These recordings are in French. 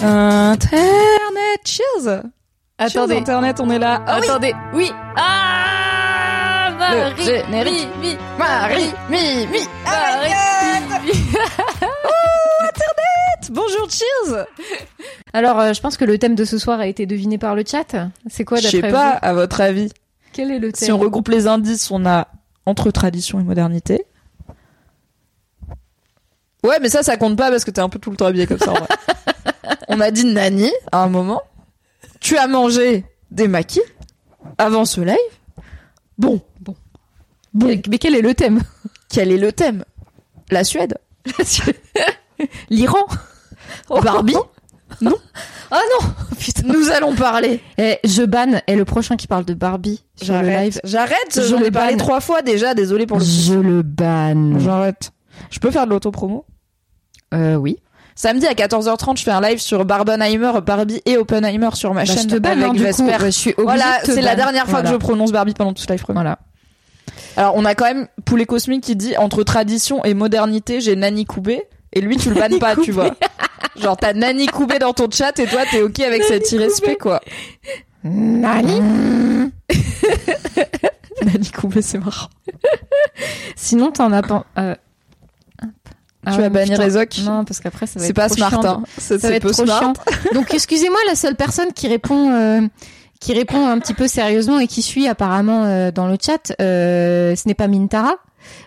Internet, cheers Attendez. Cheers, Internet, on est là. Ah oui. Attendez, oui. Ah Le Marie, générique. mi, mi, Marie, Mimi, Marie, mi. bonjour, cheers Alors, euh, je pense que le thème de ce soir a été deviné par le chat. C'est quoi Je d'après sais vous? pas, à votre avis, Quel est le thème si on regroupe les indices, on a entre tradition et modernité. Ouais, mais ça, ça compte pas parce que t'es un peu tout le temps habillé comme ça. en vrai. on a dit Nani à un moment. Tu as mangé des maquis avant ce live. Bon, Bon. Bon. Mais- Mais quel est le thème? Quel est le thème? La Suède L'Iran Barbie Ah non Putain. Nous allons parler. Eh, je banne est le prochain qui parle de Barbie sur le live. J'arrête. Je J'en le ai parlé trois fois déjà. Désolé pour le. Je le banne. J'arrête. Je peux faire de l'autopromo? Euh, oui. Samedi à 14h30, je fais un live sur Barbenheimer, Barbie et Oppenheimer sur ma Bah, chaîne je te banne, avec hein, coup. Vesper. Ouais, je suis obligée Voilà, de c'est la dernière fois Voilà. que je prononce Barbie pendant tout ce live. Voilà. Alors, on a quand même Poulet Cosmique qui dit entre tradition et modernité, j'ai Nani Koubé. Et lui, tu le bannes pas, tu vois. Genre, t'as Nani Koubé dans ton chat et toi, t'es ok avec cet irrespect, quoi. Nani Nani Koubé, c'est marrant. Sinon, t'en as pas. euh. Ah tu ouais, vas bannir putain. les ocs Non, parce qu'après, ça va C'est être pas trop smart, chiant. hein. C'est Ça va c'est être peu trop smart. chiant. Donc, excusez-moi, la seule personne qui répond, euh, qui répond un petit peu sérieusement et qui suit apparemment euh, dans le chat, euh, ce n'est pas Mintara,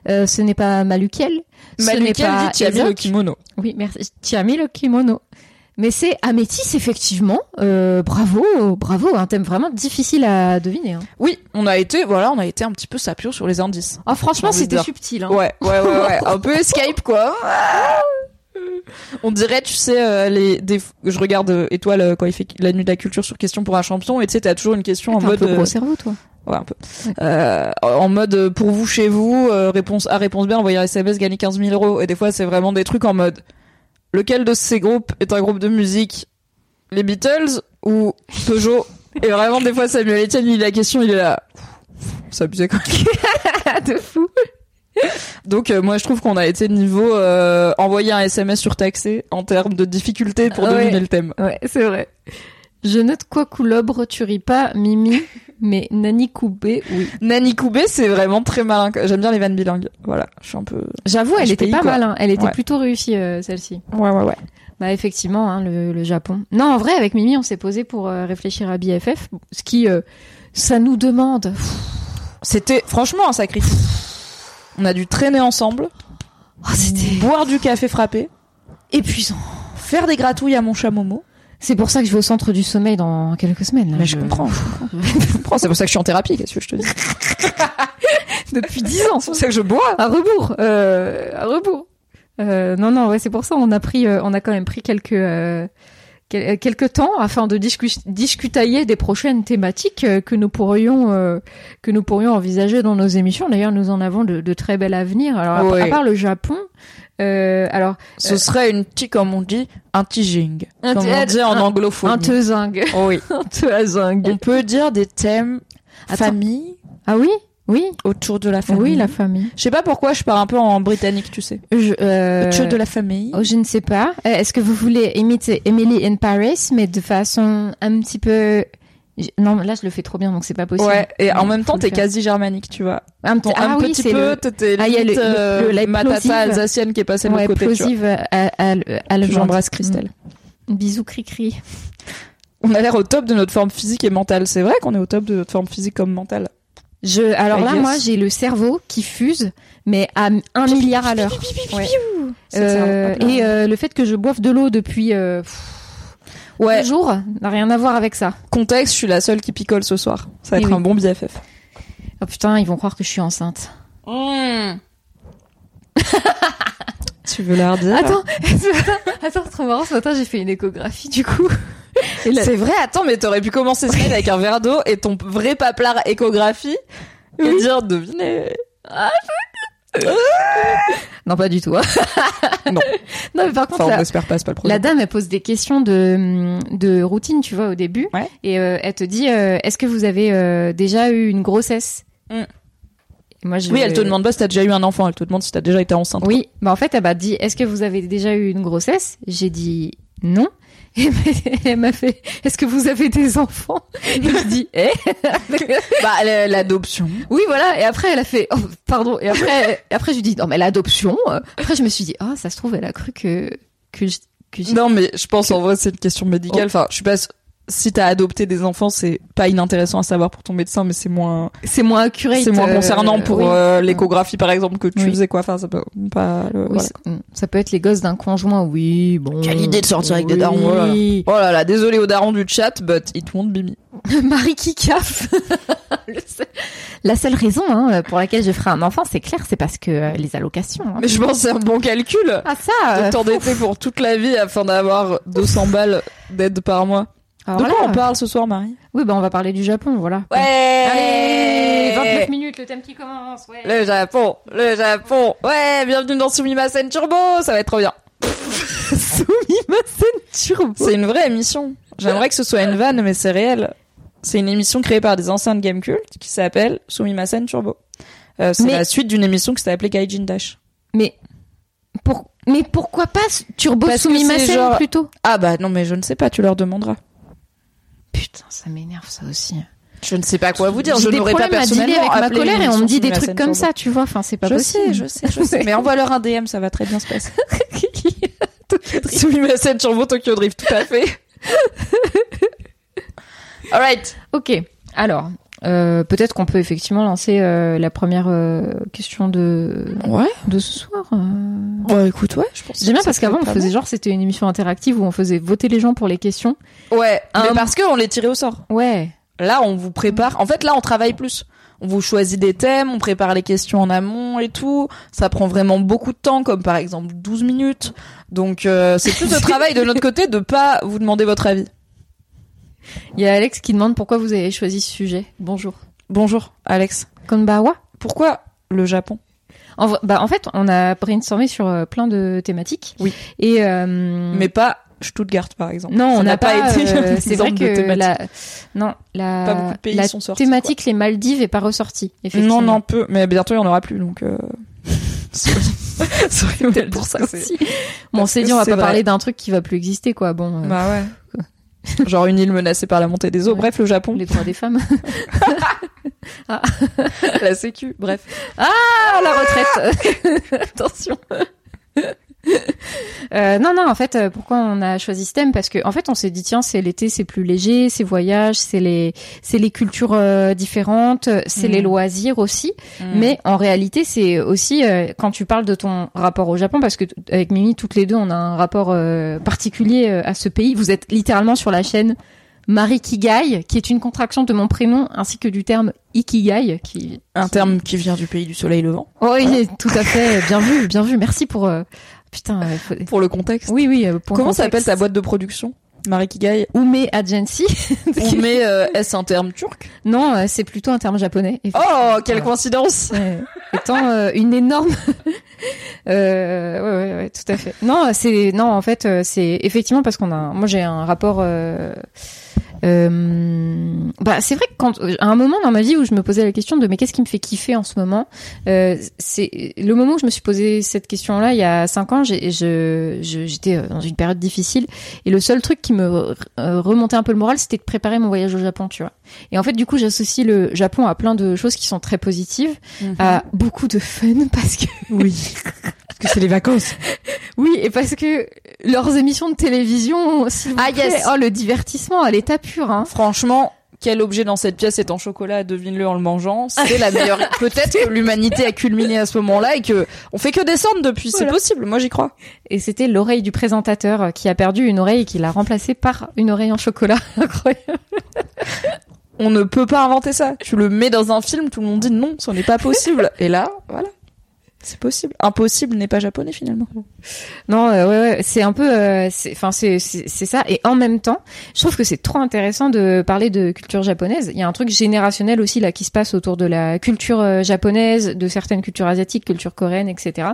euh, ce n'est pas Malukiel, ce n'est Malukel pas dit tu as mis Ezok. le kimono. Oui, merci. Tu as mis le kimono. Mais c'est Amétis, effectivement. Euh, bravo, bravo. Un thème vraiment difficile à deviner. Hein. Oui, on a été, voilà, on a été un petit peu sapio sur les indices. Oh, franchement, c'était subtil. Hein. Ouais, ouais, ouais, ouais. Un peu escape, quoi. On dirait, tu sais, euh, les, des, je regarde euh, Étoile quand il fait la nuit de la culture sur question pour un champion, et tu sais, t'as toujours une question en un mode, peu gros cerveau, toi. ouais, un peu, Euh, en mode pour vous chez vous, euh, réponse A, réponse B, envoyer un SMS, gagner 15 000 euros, et des fois c'est vraiment des trucs en mode, lequel de ces groupes est un groupe de musique, les Beatles ou Peugeot, et vraiment des fois Samuel Etienne il lit la question, il est là, c'est abusé quand même. de fou. Donc euh, moi je trouve qu'on a été niveau euh, envoyer un SMS surtaxé en termes de difficulté pour Ouais. deviner le thème. Ouais, c'est vrai. Je note quoi coulobre, tu ris pas, Mimi, mais Nani Koubé, oui. Nani Koubé c'est vraiment très malin. J'aime bien les vannes bilingues. Voilà, je suis un peu. J'avoue, elle était pas quoi. mal. hein. Elle était Ouais. plutôt réussie, euh, celle-ci. Ouais ouais ouais. Bah effectivement, hein, le, le Japon. Non, en vrai, avec Mimi, on s'est posé pour euh, réfléchir à BFF, ce qui, euh, ça nous demande. C'était franchement un sacrifice. On a dû traîner ensemble, Oh, boire du café frappé, épuisant. faire des gratouilles à mon chat Momo. C'est pour ça que je vais au centre du sommeil dans quelques semaines. là. Mais je comprends. Je comprends. C'est pour ça que je suis en thérapie. Qu'est-ce que je te dis Depuis dix ans. C'est pour ça que je bois. À rebours. Euh, à rebours. Euh, non, non, ouais, c'est pour ça on a pris, euh, on a quand même pris quelques euh, quel- quelques temps afin de discu- discutailler des prochaines thématiques que nous pourrions que nous pourrions envisager dans nos émissions. D'ailleurs, nous en avons de, de très belles à venir. Alors, à, part le Japon, euh, alors Ce serait une petite, comme on dit, un tijing. Un Comme on dit en anglophone. un teuzingue, Oh oui. un teuzingue. On peut dire des thèmes Attends. famille Ah oui, oui, autour de la famille. oui, la famille. Je sais pas pourquoi je pars un peu en britannique, tu sais. Je, euh, Autour de la famille. Oh, je ne sais pas. Euh, Est-ce que vous voulez imiter Emily in Paris, mais de façon un petit peu... Non, là, je le fais trop bien, donc c'est pas possible. Ouais, et en même temps, t'es quasi germanique, tu vois. Un, petit- ah un oui, petit c'est peu, le... t'étais Ah, le- le- euh, le- matata alsacienne qui est passée de Ouais, l'autre côté, tu vois. plosive à, à, J'embrasse Christelle. Bisous, cri-cri. On a l'air au top de notre forme physique et mentale. C'est vrai qu'on est au top de notre forme physique comme mentale. Je, alors là, moi, j'ai le cerveau qui fuse, mais à un milliard à l'heure. Ouais. Euh, et euh, le fait que je boive de l'eau depuis euh, pff, Ouais, deux jours n'a rien à voir avec ça. contexte, je suis la seule qui picole ce soir. Ça va Eh être oui. un bon BFF. Oh putain, ils vont croire que je suis enceinte. Tu veux la redire Attends, attends, trop marrant. Ce matin, j'ai fait une échographie, du coup. Là- C'est vrai, attends, mais t'aurais pu commencer ce avec un verre d'eau et ton vrai paplard échographie et dire devinez. Non, pas du tout. Non. Non, mais par contre, Enfin, on la, espère pas, c'est pas le la dame, elle pose des questions de, de routine, tu vois, au début. Ouais. Et euh, elle te dit, euh, est-ce que vous avez euh, déjà eu une grossesse? Mm. Moi, je, Oui, elle te demande pas si t'as déjà eu un enfant, elle te demande si t'as déjà été enceinte. Oui, bah en fait, elle m'a dit, est-ce que vous avez déjà eu une grossesse? J'ai dit non. Et elle m'a fait, est-ce que vous avez des enfants? Et je dis, eh? Bah, l'adoption. Oui, voilà. Et après, elle a fait, oh, pardon. Et après, après, je lui dis, non, mais l'adoption. euh. Après, je me suis dit, ah, ça se trouve, elle a cru que que je- que j'ai- Non, mais je pense en vrai c'est une question médicale. Enfin, je suis pas. Si t'as adopté des enfants, c'est pas inintéressant à savoir pour ton médecin, mais c'est moins, c'est moins accurate. c'est moins euh, concernant pour oui. euh, l'échographie par exemple que tu Oui. faisais quoi. Enfin, ça peut pas. le- Oui, voilà. ça, peut être les gosses d'un conjoint, oui, bon. Quelle idée de sortir avec des darons, oh là là. Oh là là, désolé aux darons du chat, but it won't be me. Marie qui caffe. Seul- La seule raison hein, pour laquelle je ferai un enfant, c'est clair, c'est parce que euh, les allocations. hein. Mais je pense que c'est un bon calcul. Ah ça. de euh, t'endetter pour toute la vie afin d'avoir 200 balles d'aide par mois. Alors de quoi là, on parle ce soir, Marie? Oui, bah on va parler du Japon, voilà. Ouais Allez, 29 minutes, le thème qui commence. Ouais. Le Japon, le Japon. Ouais, bienvenue dans Sumimasen Turbo, ça va être trop bien. Sumimasen Turbo. C'est une vraie émission. J'aimerais que ce soit une vanne, mais c'est réel. C'est une émission créée par des anciens de Game Cult qui s'appelle Sumimasen Turbo. Euh, c'est Mais- la suite d'une émission qui s'était appelée Gaijin Dash. Mais pour mais pourquoi pas Turbo Sumimasen genre- plutôt? Ah bah non, mais je ne sais pas, tu leur demanderas. Putain, ça m'énerve ça aussi. Je ne sais pas quoi vous dire, je n'aurais pas personnellement avec ma colère et on me dit des trucs comme ça, tu vois. Enfin, c'est pas je possible. sais, je sais, je sais. Mais envoie leur un DM, ça va très bien se passer. Tokyo Drift. Sumimasen Turbo Tokyo Drift, tout à fait. Alright. Ok. Alors, euh, peut-être qu'on peut effectivement lancer euh, la première euh, question de Ouais. de ce soir. euh. Bah écoute, ouais, je pense. J'aime bien que parce qu'avant on faisait genre c'était une émission interactive où on faisait voter les gens pour les questions. Ouais, mais parce qu'on les tirait au sort. Ouais. Là, on vous prépare. En fait, là, on travaille plus. On vous choisit des thèmes, on prépare les questions en amont et tout. Ça prend vraiment beaucoup de temps, comme par exemple 12 minutes. Donc, euh, c'est plus de travail de notre côté de pas vous demander votre avis. Il y a Alex qui demande pourquoi vous avez choisi ce sujet. Bonjour. Bonjour, Alex. Konbawa. Pourquoi le Japon? En, bah, en fait, on a brainstormé sur euh, plein de thématiques. Oui. Et euh, Mais pas Stuttgart, par exemple. non, Ça on n'a pas. été. euh, c'est vrai que la non la Pas beaucoup de pays la sont sortis. thématique les Maldives est pas ressortie. Effectivement. Non, non, peu. Mais bientôt, il y en aura plus, donc. Euh... pour ça. Bon, on s'est dit on va pas vrai. parler d'un truc qui va plus exister quoi. Bon, euh, Bah ouais. Genre une île menacée par la montée des eaux. Ouais. Bref, le Japon. les droits des femmes. la sécu. Bref. Ah, la retraite. Attention. Euh, non, non, en fait, euh, pourquoi on a choisi ce thème? Parce que, en fait, on s'est dit tiens, c'est l'été, c'est plus léger, c'est voyage, c'est les, c'est les cultures euh, différentes, c'est les loisirs aussi. Mais en réalité, c'est aussi euh, quand tu parles de ton rapport au Japon, parce que avec Mimi, toutes les deux, on a un rapport euh, particulier euh, à ce pays. Vous êtes littéralement sur la chaîne Marie Kigai, qui est une contraction de mon prénom ainsi que du terme Ikigai, qui un qui- terme qui vient du pays du soleil levant. oui, tout à fait. Bien vu, bien vu. Merci pour. euh, Putain. faut- Pour le contexte. Oui, oui. euh, pour Comment s'appelle ta boîte de production? Marie Kigai. Ume Agency. Met euh, est-ce un terme turc? Non, euh, c'est plutôt un terme japonais. Oh, quelle coïncidence Ouais. Étant euh, une énorme. euh, ouais, ouais, ouais, tout à fait. Non, c'est non, en fait, c'est effectivement parce qu'on a. Moi, j'ai un rapport. Euh, euh, bah, c'est vrai que quand à un moment dans ma vie où je me posais la question de mais qu'est-ce qui me fait kiffer en ce moment, euh, c'est le moment où je me suis posé cette question-là il y a cinq ans. j'ai- je je- j'étais dans une période difficile et le seul truc qui me euh, remontait un peu le moral, c'était de préparer mon voyage au Japon, tu vois. Et en fait, du coup, j'associe le Japon à plein de choses qui sont très positives à beaucoup de fun parce que Oui. Parce que c'est les vacances. oui et parce que leurs émissions de télévision s'il vous Ah, plaît, yes. oh le divertissement à l'état pur hein Franchement, quel objet dans cette pièce est en chocolat Devine-le en le mangeant. C'est la meilleure. Peut-être que l'humanité a culminé à ce moment-là et que on fait que descendre depuis. C'est possible. Moi, j'y crois. et c'était l'oreille du présentateur euh, qui a perdu une oreille et qui l'a remplacée par une oreille en chocolat incroyable On ne peut pas inventer ça. Tu le mets dans un film, tout le monde dit non, ce n'est pas possible. Et là, voilà. C'est possible. Impossible n'est pas japonais finalement. Non, euh, ouais, ouais, c'est un peu, euh, enfin, c'est c'est c'est ça. Et en même temps, je trouve que c'est trop intéressant de parler de culture japonaise. Il y a un truc générationnel aussi là qui se passe autour de la culture euh, japonaise, de certaines cultures asiatiques, culture coréenne, etc.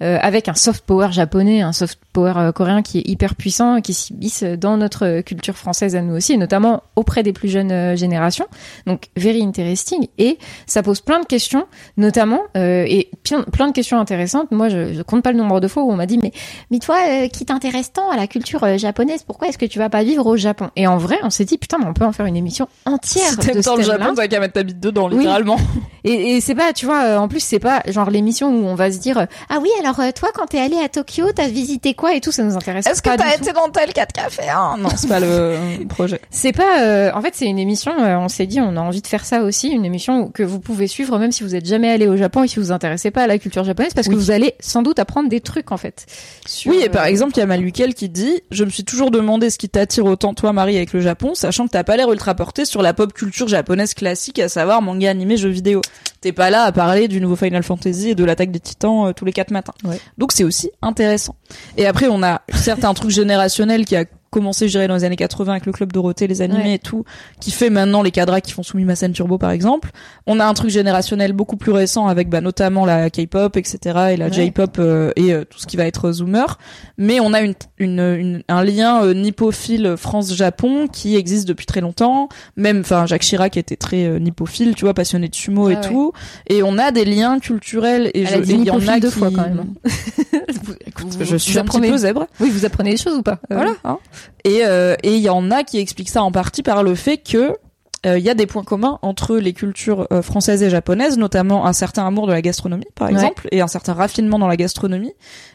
Euh, avec un soft power japonais, un soft power euh, coréen qui est hyper puissant, qui s'immisce dans notre culture française à nous aussi, et notamment auprès des plus jeunes euh, générations. Donc, very interesting. Et ça pose plein de questions, notamment euh, et plein, plein de questions intéressantes. Moi, je, je compte pas le nombre de fois où on m'a dit mais mais toi euh, qui t'intéresse tant à la culture euh, japonaise, pourquoi est-ce que tu vas pas vivre au Japon? Et en vrai, on s'est dit putain, mais on peut en faire une émission entière Si de t'aimes tant le. Japon, t'as qu'à mettre ta bite dedans, Oui. littéralement. Et, et c'est pas, tu vois, euh, en plus c'est pas genre l'émission où on va se dire ah oui alors toi quand t'es allé à Tokyo t'as visité quoi et tout? Ça nous intéresse Est-ce que t'as tout. été dans tel 4 cafés hein? Non, c'est pas le projet. C'est pas, euh, en fait, c'est une émission. on s'est dit, on a envie de faire ça aussi, une émission que vous pouvez suivre même si vous êtes jamais allé au Japon et si vous vous intéressez pas à la culture japonaise, parce que Oui. vous allez sans doute apprendre des trucs en fait. sur, Oui, et par euh, exemple, il y a Maluquel qui dit « Je me suis toujours demandé ce qui t'attire autant, toi, Marie, avec le Japon, sachant que t'as pas l'air ultra porté sur la pop culture japonaise classique, à savoir manga, animé, jeux vidéo. T'es pas là à parler du nouveau Final Fantasy et de l'attaque des titans euh, tous les quatre matins. Ouais. Donc c'est aussi intéressant. Et après, on a certes un truc générationnel qui a commencé, je dirais, dans les années 80 avec le Club Dorothée, les animés Ouais. et tout, qui fait maintenant les cadras qui font Sumimasen Turbo, par exemple. On a un truc générationnel beaucoup plus récent avec bah, notamment la K-pop, etc. et la Ouais. J-pop euh, et euh, tout ce qui va être Zoomer. Mais on a une, une, une- un lien euh, nippophile France-Japon qui existe depuis très longtemps. Même, enfin, Jacques Chirac était très euh, nippophile, tu vois, passionné de sumo Ah et ouais. tout. Et on a des liens culturels et il y en a deux qui... fois, quand même. Écoute, Je suis un petit peu zèbre. Oui, vous apprenez des choses ou pas? Euh, Voilà. hein. Et euh, et il y en a qui expliquent ça en partie par le fait que euh, il y a des points communs entre les cultures euh, françaises et japonaises, notamment un certain amour de la gastronomie, par Ouais. exemple, et un certain raffinement dans la gastronomie,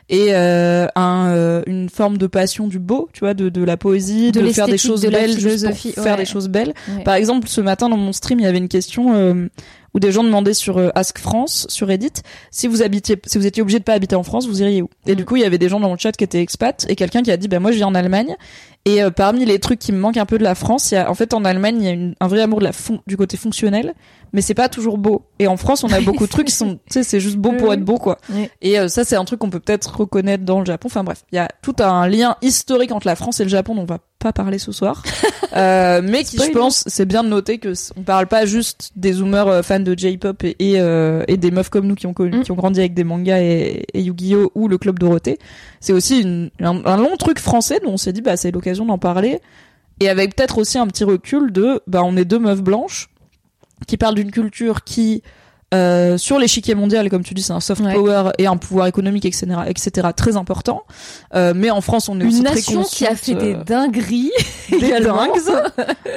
et euh, un, euh, une forme de passion du beau, tu vois, de, de la poésie, De de, faire des choses de belles, juste pour faire ouais. des choses belles. Ouais. Par exemple, ce matin dans mon stream, il y avait une question euh, où des gens demandaient sur euh, Ask France, sur Reddit, si vous habitiez, si vous étiez obligé de pas habiter en France, vous iriez où? Et du coup, il y avait des gens dans le chat qui étaient expats et quelqu'un qui a dit, bah moi je vis en Allemagne. Et euh, parmi les trucs qui me manquent un peu de la France, il y a en fait en Allemagne il y a un vrai amour du côté fonctionnel, mais c'est pas toujours beau. Et en France, on a beaucoup de trucs qui sont, tu sais, c'est juste beau pour être beau quoi. Et euh, ça, c'est un truc qu'on peut peut-être reconnaître dans le Japon. Enfin bref, il y a tout un lien historique entre la France et le Japon dont on va pas parler ce soir, euh, mais qui, je pense, c'est bien de noter que on parle pas juste des zoomers euh, fans de J-pop et, et, euh, et des meufs comme nous qui ont connu, Mm. qui ont grandi avec des mangas et, et Yu-Gi-Oh ou le club Dorothée. C'est aussi une, un, un long truc français dont on s'est dit bah c'est l'occasion d'en parler et avec peut-être aussi un petit recul de bah on est deux meufs blanches qui parlent d'une culture qui euh, sur l'échiquier mondial, comme tu dis, c'est un soft Ouais. power et un pouvoir économique, etc., etc., très important. Euh, mais en France, on est aussi Une très nation qui a fait des euh, dingueries. des dingues.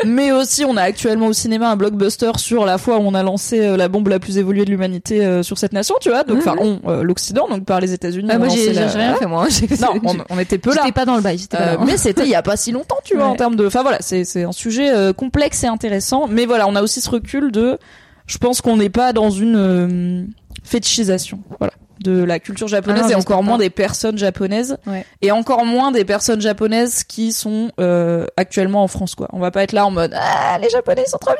mais aussi, on a actuellement au cinéma un blockbuster sur la fois où on a lancé euh, la bombe la plus évoluée de l'humanité euh, sur cette nation, tu vois. Donc, enfin, on, euh, l'Occident, donc par les États-Unis. Ah, moi j'ai la- rien fait moi. Non, on, on était peu là. J'étais pas dans le bail. Pas Euh, mais c'était il y a pas si longtemps, tu vois, Ouais. en termes de. Enfin voilà, c'est un sujet euh, complexe et intéressant. Mais voilà, on a aussi ce recul de. Je pense qu'on n'est pas dans une euh, fétichisation, voilà, de la culture japonaise Ah non, et encore moins pas. des personnes japonaises Ouais. et encore moins des personnes japonaises qui sont euh, actuellement en France, quoi. On va pas être là en mode ah les japonais sont trop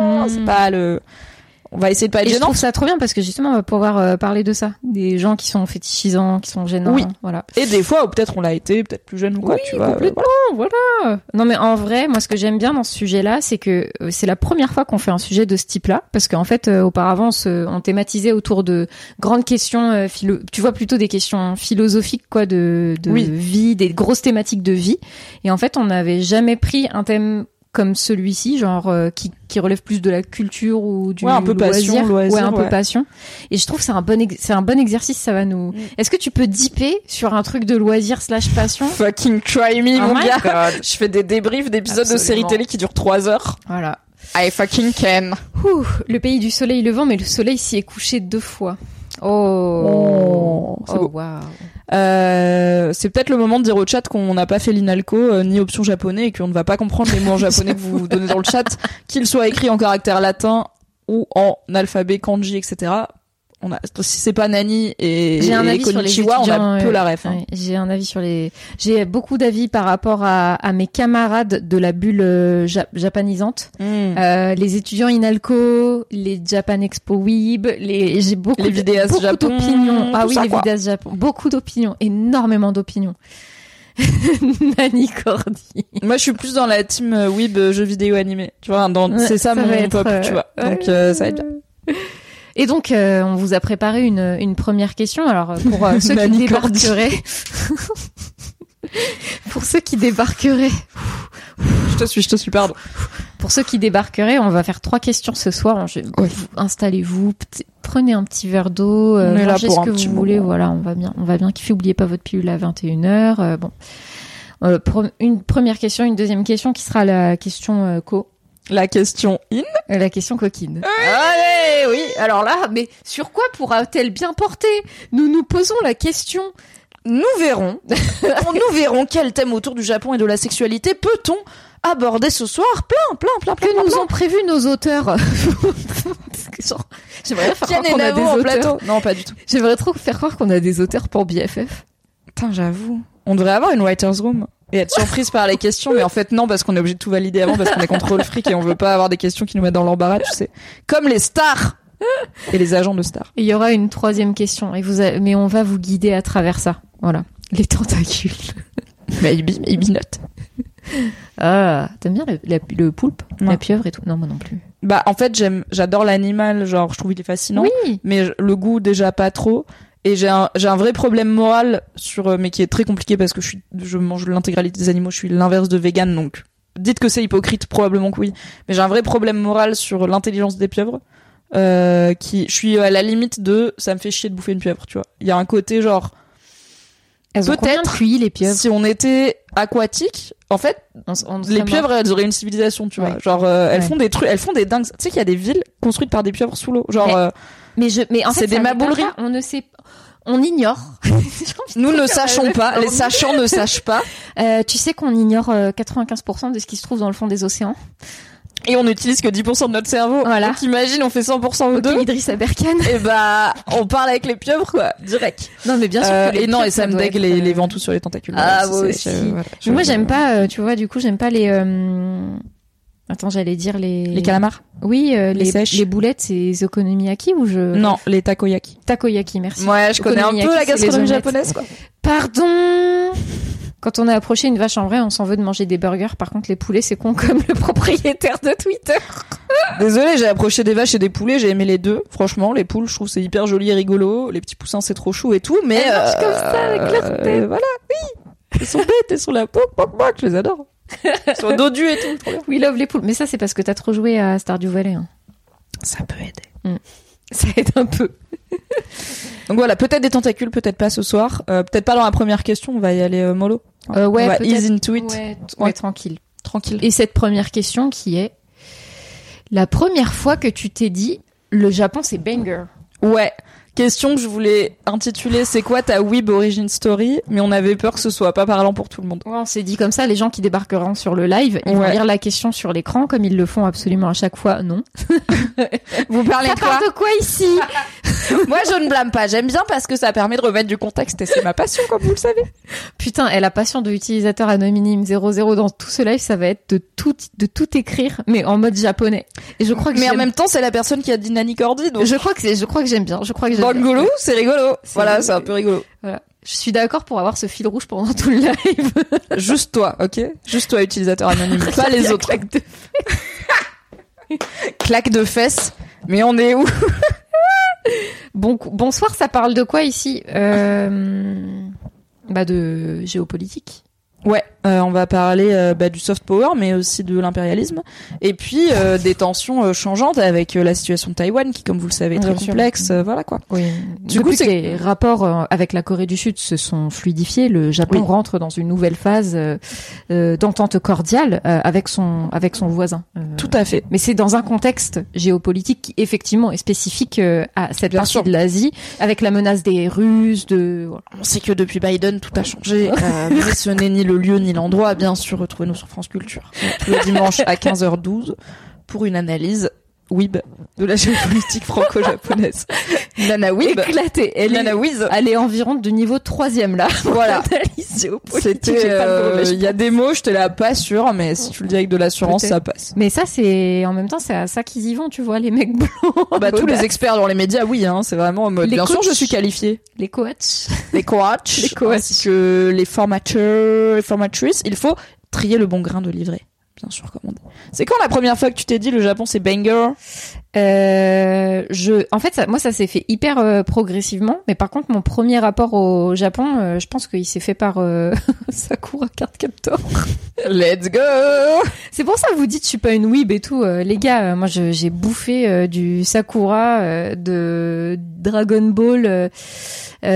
mignons. Mm. C'est pas le. On va essayer de pas être Et je gênant. trouve ça trop bien parce que justement on va pouvoir euh, parler de ça, des gens qui sont fétichisants, qui sont gênants. Oui. Voilà. Et des fois, ou peut-être on l'a été, peut-être plus jeune ou quoi, Oui, tu vois. euh, complètement. voilà. voilà. Non mais en vrai, moi ce que j'aime bien dans ce sujet-là, c'est que euh, c'est la première fois qu'on fait un sujet de ce type-là, parce qu'en fait, euh, auparavant, on, se- on thématisait autour de grandes questions, euh, philo- tu vois plutôt des questions philosophiques, quoi, de, de Oui. vie, des grosses thématiques de vie. Et en fait, on n'avait jamais pris un thème comme celui-ci, genre euh, qui, qui relève plus de la culture ou du Ouais, un peu passion, loisir. loisir, ouais, un peu passion. Et je trouve que c'est un bon c'est un bon exercice, ça va nous. Mm. Est-ce que tu peux dipper sur un truc de loisir slash passion? Fucking try me, Oh mon gars. Je fais des débriefs d'épisodes de séries télé qui durent 3 heures. Voilà. I fucking can. Ouh, le pays du soleil levant, mais le soleil s'y est couché deux fois. Oh, Oh, oh beau. Euh, c'est peut-être le moment de dire au chat qu'on n'a pas fait l'inalco euh, ni option japonais et qu'on ne va pas comprendre les mots en japonais que vous donnez dans le chat, qu'ils soient écrits en caractère latin ou en alphabet kanji, etc. on a si c'est pas Nani et, J'ai un et avis sur les on a peu la ref. hein. ouais, J'ai un avis sur les. J'ai beaucoup d'avis par rapport à, à mes camarades de la bulle euh, ja- japanisante. Mm. Euh, les étudiants Inalco, les Japan Expo Weeb, les j'ai beaucoup Les vidéastes beaucoup d'opinions. Ah oui, ça, les vidéastes Japon, beaucoup d'opinions, énormément d'opinions. Nani Cordy. Moi, je suis plus dans la team euh, euh, jeux vidéo animé. Tu vois, dans- c'est ça, ça mon être, pop, tu vois. Donc euh, ça va être bien. Et donc, euh, on vous a préparé une, une première question. Alors, euh, pour euh, ceux qui débarqueraient, pour ceux qui débarqueraient, Je te suis, je te suis, pardon. pour ceux qui débarqueraient, on va faire trois questions ce soir. Je- Installez-vous, prenez un petit verre d'eau, euh, mangez ce que vous voulez. moment. Voilà, on va bien, on va bien kiffer. Oubliez pas votre pilule à 21h. euh, bon. Euh, une première question, une deuxième question qui sera la question euh, co, La question in. euh, la question coquine. Allez, oui. Alors là, mais sur quoi pourra-t-elle bien porter? Nous nous posons la question. Nous verrons. nous verrons quel thème autour du Japon et de la sexualité peut-on aborder ce soir? Plein, plein, plein, plein. Que plein, nous plein. ont prévu nos auteurs J'aimerais faire croire et qu'on a des auteurs. plateau. Non, pas du tout. J'aimerais trop faire croire qu'on a des auteurs pour BFF. Putain, j'avoue. On devrait avoir une writer's room et être surprise par les questions, mais en fait non, parce qu'on est obligé de tout valider avant, parce qu'on est contre le fric et on veut pas avoir des questions qui nous mettent dans l'embarras, tu sais. Comme les stars et les agents de stars. Il y aura une troisième question, et vous a- mais on va vous guider à travers ça. Voilà. Les tentacules. Maybe, maybe not. Ah, t'aimes bien le, la- le poulpe, la pieuvre et tout? Non, moi non plus. Bah, en fait, j'aime, j'adore l'animal, genre, je trouve il est fascinant. Oui. mais le goût déjà pas trop. Et j'ai un, j'ai un vrai problème moral sur, euh, mais qui est très compliqué parce que je mange l'intégralité des animaux, je suis l'inverse de vegan, donc dites que c'est hypocrite, probablement que oui. Mais j'ai un vrai problème moral sur l'intelligence des pieuvres, euh, qui, je suis à la limite de, ça me fait chier de bouffer une pieuvre, tu vois. Il y a un côté genre, Elles ont combien de Peut-être. Les pieuvres si on était aquatique, en fait, On s- on les pieuvres, elles auraient une civilisation, tu vois. Ouais. Genre, euh, elles Ouais. font des trucs, elles font des dingues. Tu sais qu'il y a des villes construites par des pieuvres sous l'eau. Genre, Mais- euh, Mais je, mais en C'est des mabouleries. On ne sait, on ignore. nous ne sachons pas, les sachants ne sachent pas. Euh, tu sais qu'on ignore euh, 95% de ce qui se trouve dans le fond des océans. Et on n'utilise que 10% de notre cerveau. Voilà. Donc imagine, on fait 100% aux Ok, deux. Idriss Aberkan. Et bah, on parle avec les pieuvres, quoi, direct. Non, mais bien sûr. Euh, que les et non, pieuvres, et ça me dégue être, les, euh, les ventouses sur les tentacules. Ah, Voilà, moi aussi. voilà, Moi, j'aime pas, euh, tu vois, du coup, j'aime pas les. euh, Attends, j'allais dire les. Les calamars Oui, euh, Les les, sèches. les boulettes, c'est okonomiyaki ou je. Non, les takoyaki. Takoyaki, merci. Ouais, je connais un peu la les gastronomie japonaise, quoi. Pardon Quand on a approché une vache en vrai, on s'en veut de manger des burgers. Par contre, les poulets, c'est con comme le propriétaire de Twitter. Désolé, j'ai approché des vaches et des poulets, j'ai aimé les deux. Franchement, les poules, je trouve c'est hyper joli et rigolo. Les petits poussins, c'est trop chou et tout, mais Elles marchent euh, comme ça, avec leur euh, tête. voilà, oui. Elles sont bêtes, elles sont poc, poc, je les adore. Elles sont dodus et tout. We love les poules. Mais ça, c'est parce que t'as trop joué à Stardew Valley. Hein. Ça peut aider. Ça aide un peu. Donc voilà, peut-être des tentacules, peut-être pas ce soir. Euh, peut-être pas dans la première question, on va y aller euh, mollo. Euh, ouais, on va peut-être. ease into it. Ouais, t- Ouais. ouais, tranquille. Tranquille. Et cette première question qui est la première fois que tu t'es dit le Japon c'est banger. Ouais. Question que je voulais intituler C'est quoi ta Weeb Origin Story? Mais on avait peur que ce soit pas parlant pour tout le monde. Ouais, on s'est dit comme ça, les gens qui débarqueront sur le live, ils vont lire la question sur l'écran comme ils le font absolument à chaque fois. Non. Vous parlez Ça parle de quoi ici? Moi, je ne blâme pas. J'aime bien parce que ça permet de remettre du contexte et c'est ma passion, comme vous le savez. Putain, et la passion de l'utilisateur anonyme 00 dans tout ce live, ça va être de tout de tout écrire, mais en mode japonais. Et je crois que Mais en même temps, c'est la personne qui a dit Nani Cordy, donc je crois que c'est, je crois que j'aime bien. Je crois que j'aime bien. Bangolo, c'est rigolo. Voilà, c'est un peu rigolo. Voilà. Je suis d'accord pour avoir ce fil rouge pendant tout le live. Juste toi, ok? Juste toi, utilisateur anonyme, pas les autres. Claque de- Claque de fesses. Mais on est où? Bon, bonsoir, ça parle de quoi ici? Euh... Bah de géopolitique. Ouais, euh, on va parler euh, bah, du soft power, mais aussi de l'impérialisme, et puis euh, des tensions euh, changeantes avec euh, la situation de Taïwan, qui, comme vous le savez, est très Bien complexe. voilà quoi. Oui. Du coup, c'est- les rapports avec la Corée du Sud se sont fluidifiés. Le Japon Oui. rentre dans une nouvelle phase d'entente cordiale euh, avec son avec son voisin. Tout à fait. Mais c'est dans un contexte géopolitique qui effectivement est spécifique euh, à cette Bien partie sûr. de l'Asie, avec la menace des Russes, de voilà. On sait que depuis Biden, tout a changé, mais ce n'est ni le lieu ni l'endroit. Bien sûr, retrouvez-nous sur France Culture tous les dimanches à 15h12 pour une analyse Weeb de la géopolitique franco-japonaise. Nana Weeb. Éclatée. Elle Nana est, Wiz. elle est environ de niveau troisième là. Voilà. C'était, euh, il y a des mots, je te la pas sûr, mais si tu le dis avec de l'assurance, ça passe. Mais ça, c'est en même temps, c'est à ça qu'ils y vont, tu vois, les mecs blancs. Bah, tous les experts dans les médias, oui, hein, c'est vraiment en mode. Les Bien sûr, je suis qualifié. les coachs. Les coachs, Les coachs. ainsi que les formateurs, les formatrices. Il faut trier le bon grain de livret. Bien sûr, comme. C'est quand la première fois que tu t'es dit le Japon c'est banger? Euh, je, en fait, ça, moi, ça s'est fait hyper euh, progressivement. Mais par contre, mon premier rapport au Japon, euh, je pense qu'il s'est fait par Sakura Card Captor. Let's go C'est pour ça que vous dites, je suis pas une weeb et tout. Les gars, moi, j'ai bouffé du Sakura, de Dragon Ball,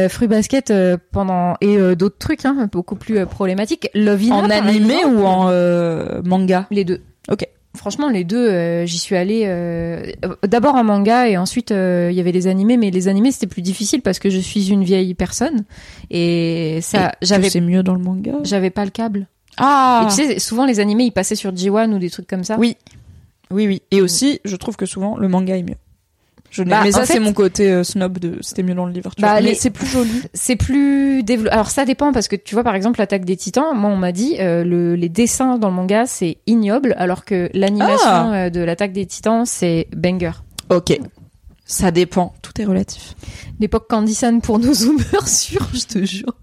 Fruit Basket pendant et d'autres trucs, hein, beaucoup plus problématiques. Lovina, En par animé exemple, ou en manga? Les deux. Ok. Franchement, les deux, euh, j'y suis allée euh, d'abord en manga et ensuite euh, il y avait les animés, mais les animés c'était plus difficile parce que je suis une vieille personne et ça, j'avais, C'est mieux dans le manga? j'avais pas le câble. Ah Et tu sais, souvent les animés ils passaient sur G1 ou des trucs comme ça. Oui. Oui, oui. Et aussi, je trouve que souvent, le manga est mieux. Je Bah, mais ça, c'est mon côté euh, snob de c'était mieux dans le livre. Tu Bah, vois. les- Mais c'est plus joli. C'est plus développé. Alors ça dépend parce que tu vois par exemple l'attaque des Titans, moi on m'a dit euh, le, les dessins dans le manga c'est ignoble alors que l'animation Ah. euh, de l'attaque des Titans c'est banger. Ok. Ça dépend. Tout est relatif. L'époque Candysan pour nos zoomers sûrs, je te jure.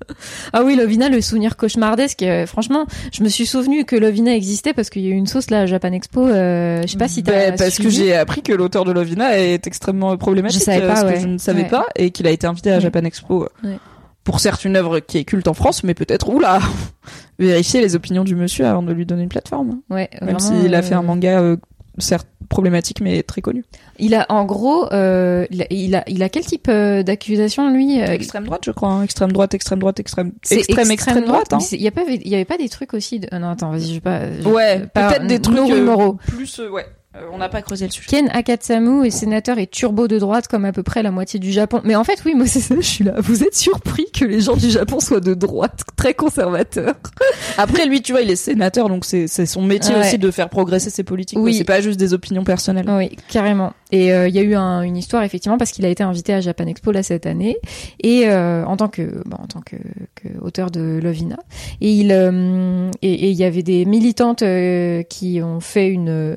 Ah oui, Lovina, le souvenir cauchemardesque. euh, franchement, je me suis souvenu que Lovina existait parce qu'il y a eu une sauce là à Japan Expo. euh, je sais pas si t'as Ben, parce que j'ai appris que l'auteur de Lovina est extrêmement problématique. Je savais euh, pas, ce ouais. que je ne savais Ouais. pas, et qu'il a été invité à Ouais. Japan Expo. euh, Ouais. Pour certes une œuvre qui est culte en France, mais peut-être, oula, vérifier les opinions du monsieur avant de lui donner une plateforme. Ouais, Même s'il a euh, fait un manga, euh, certes problématique, mais très connu. Il a, en gros, euh, il, a, il a, il a quel type euh, d'accusation lui euh, Extrême droite, je crois. hein. Extrême droite, extrême droite, extrême, extrême, extrême droite. hein. Il y a pas, il y avait pas des trucs aussi. De... ah non, attends, vas-y, je vais pas. je- Ouais, peut-être des trucs euh, plus, euh, ouais. Euh, on n'a pas creusé le sujet. Ken Akatsamu est sénateur et turbo de droite comme à peu près la moitié du Japon. Mais en fait, oui, moi c'est ça, je suis là. Vous êtes surpris que les gens du Japon soient de droite, très conservateurs. Après, lui, tu vois, il est sénateur, donc c'est c'est son métier Ouais. aussi de faire progresser ses politiques. Oui. C'est pas juste des opinions personnelles. Oui, carrément. Et euh, il y a eu un- une histoire effectivement parce qu'il a été invité à Japan Expo là cette année et euh, en tant que bon, en tant que, que auteur de Lovina et il euh, et il y avait des militantes euh, qui ont fait une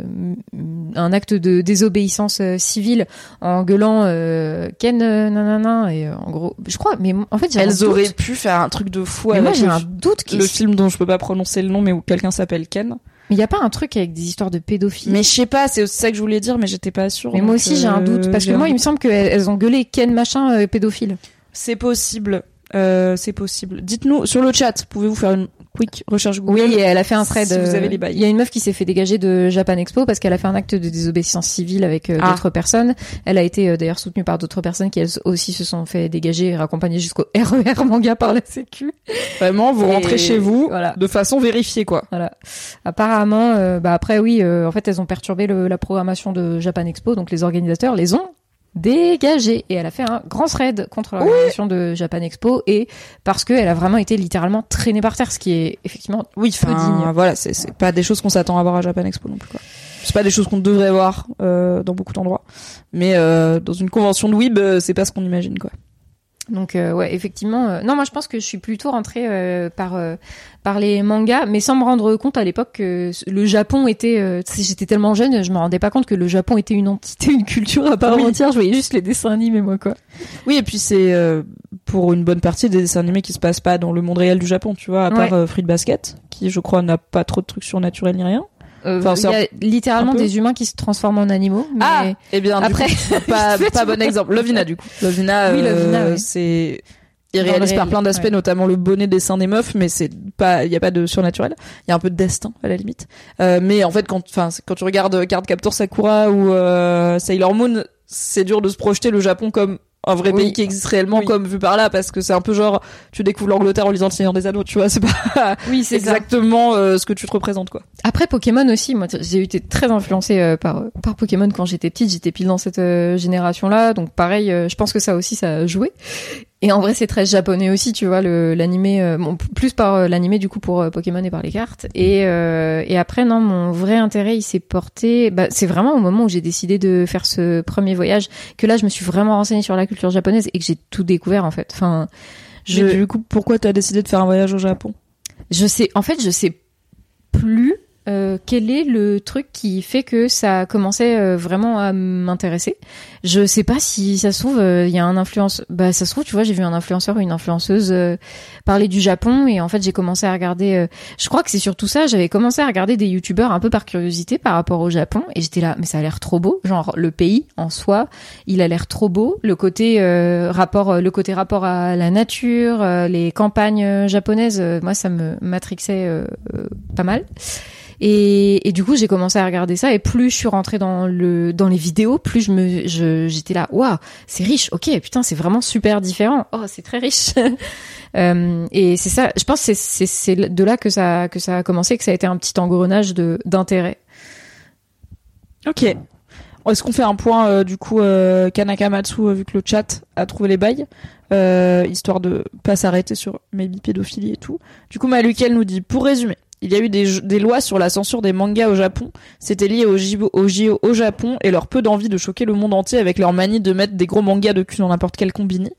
un acte de désobéissance euh, civile en gueulant euh, Ken euh, nanana et en gros je crois mais en fait j'ai un Elles doute. auraient pu faire un truc de fou mais moi avec j'ai le, un doute le film dont je peux pas prononcer le nom, mais où quelqu'un s'appelle Ken. mais il y a pas un truc avec des histoires de pédophiles Mais je sais pas, c'est ça que je voulais dire, mais j'étais pas sûre. mais moi aussi j'ai un doute parce j'ai que moi il me semble qu'elles elles ont gueulé Ken machin euh, pédophile C'est possible. Euh, c'est possible. Dites-nous sur le chat, pouvez-vous faire une quick recherche Google Oui, elle a fait un si thread. vous euh, avez les bails. Il y a une meuf qui s'est fait dégager de Japan Expo parce qu'elle a fait un acte de désobéissance civile avec euh, Ah. d'autres personnes. Elle a été euh, d'ailleurs soutenue par d'autres personnes qui elles aussi se sont fait dégager et raccompagner jusqu'au RER manga par la Sécu. Vraiment, vous Et rentrez chez vous voilà. de façon vérifiée, quoi. Voilà. Apparemment, euh, bah après oui, euh, en fait elles ont perturbé le- la programmation de Japan Expo, donc les organisateurs les ont dégagés et elle a fait un grand thread contre l'organisation de Japan Expo et parce qu'elle a vraiment été littéralement traînée par terre, ce qui est effectivement Oui, peu enfin, digne. voilà, c'est c'est pas des choses qu'on s'attend à voir à Japan Expo non plus, quoi. C'est pas des choses qu'on devrait voir euh, dans beaucoup d'endroits, mais euh, dans une convention de Weeb, euh, c'est pas ce qu'on imagine, quoi. Donc euh, ouais, effectivement. euh, non, moi je pense que je suis plutôt rentrée euh, par euh, par les mangas, mais sans me rendre compte à l'époque que le Japon était. euh, J'étais tellement jeune, je me rendais pas compte que le Japon était une entité, une culture à part Oui. entière. Je voyais juste les dessins animés, moi quoi. Oui, et puis c'est euh, pour une bonne partie des dessins animés qui se passent pas dans le monde réel du Japon, tu vois, à part Ouais. Fruit Basket, qui je crois n'a pas trop de trucs surnaturels ni rien. Euh, Enfin, il y a littéralement des humains qui se transforment en animaux. Mais... Ah, eh bien, après- coup, pas, pas bon exemple. Lovina, du coup. Lovina, Oui, euh, oui. c'est il réalise par plein d'aspects, ouais. notamment le bonnet dessin des meufs, mais c'est pas, il y a pas de surnaturel. Il y a un peu de destin à la limite. Euh, mais en fait, quand, enfin, quand tu regardes Card Captor Sakura ou euh, Sailor Moon, c'est dur de se projeter le Japon comme un vrai Oui. pays qui existe réellement, Oui. comme vu par là, parce que c'est un peu genre, tu découvres l'Angleterre en lisant Le Seigneur des Anneaux, tu vois, c'est pas Oui, c'est exactement euh, ce que tu te représentes, quoi. Après Pokémon aussi, moi j'ai été très influencée euh, par par Pokémon quand j'étais petite, j'étais pile dans cette euh, génération-là, donc pareil, je pense que ça aussi ça a joué. Et en vrai, c'est très japonais aussi, tu vois, l'animé, euh, bon, plus par euh, l'animé du coup pour euh, Pokémon et par les cartes. Et euh, et après, non, mon vrai intérêt, il s'est porté. Bah, c'est vraiment au moment où j'ai décidé de faire ce premier voyage que là, je me suis vraiment renseignée sur la culture japonaise et que j'ai tout découvert en fait. Enfin, je Mais du coup, pourquoi t'as décidé de faire un voyage au Japon? Je sais, en fait, je sais plus euh, quel est le truc qui fait que ça commençait euh, vraiment à m'intéresser? Je sais pas si ça se trouve euh, il y a un influence. Bah ça se trouve, tu vois, j'ai vu un influenceur ou une influenceuse parler du Japon et en fait j'ai commencé à regarder. je crois que c'est surtout ça. J'avais commencé à regarder des youtubeurs un peu par curiosité par rapport au Japon et j'étais là, mais ça a l'air trop beau. Genre le pays en soi, il a l'air trop beau. Le côté rapport, le côté rapport à la nature, les campagnes japonaises, moi ça me matrixait pas mal. Et, et du coup, j'ai commencé à regarder ça. Et plus je suis rentrée dans le dans les vidéos, plus je me j'étais là, waouh, c'est riche. Ok, putain, c'est vraiment super différent. Oh, c'est très riche. Euh, et c'est ça. Je pense c'est c'est de là que ça que ça a commencé, que ça a été un petit engrenage de d'intérêt. Ok. Est-ce qu'on fait un point euh, du coup euh, Kanakamatsu euh, vu que le chat a trouvé les bails euh, histoire de pas s'arrêter sur maybe pédophilie et tout. Du coup Malukel nous dit pour résumer, il y a eu des, lois sur la censure des mangas au Japon. C'était lié au JO, au Japon et leur peu d'envie de choquer le monde entier avec leur manie de mettre des gros mangas de cul dans n'importe quel combini.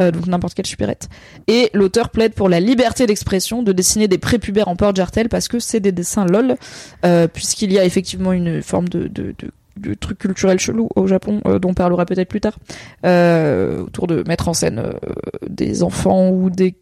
Euh, donc n'importe quelle supérette. Et l'auteur plaide pour la liberté d'expression de dessiner des prépubères en port jartel parce que c'est des dessins lol, euh, puisqu'il y a effectivement une forme de, truc culturel chelou au Japon euh, dont on parlera peut-être plus tard, autour de mettre en scène des enfants ou des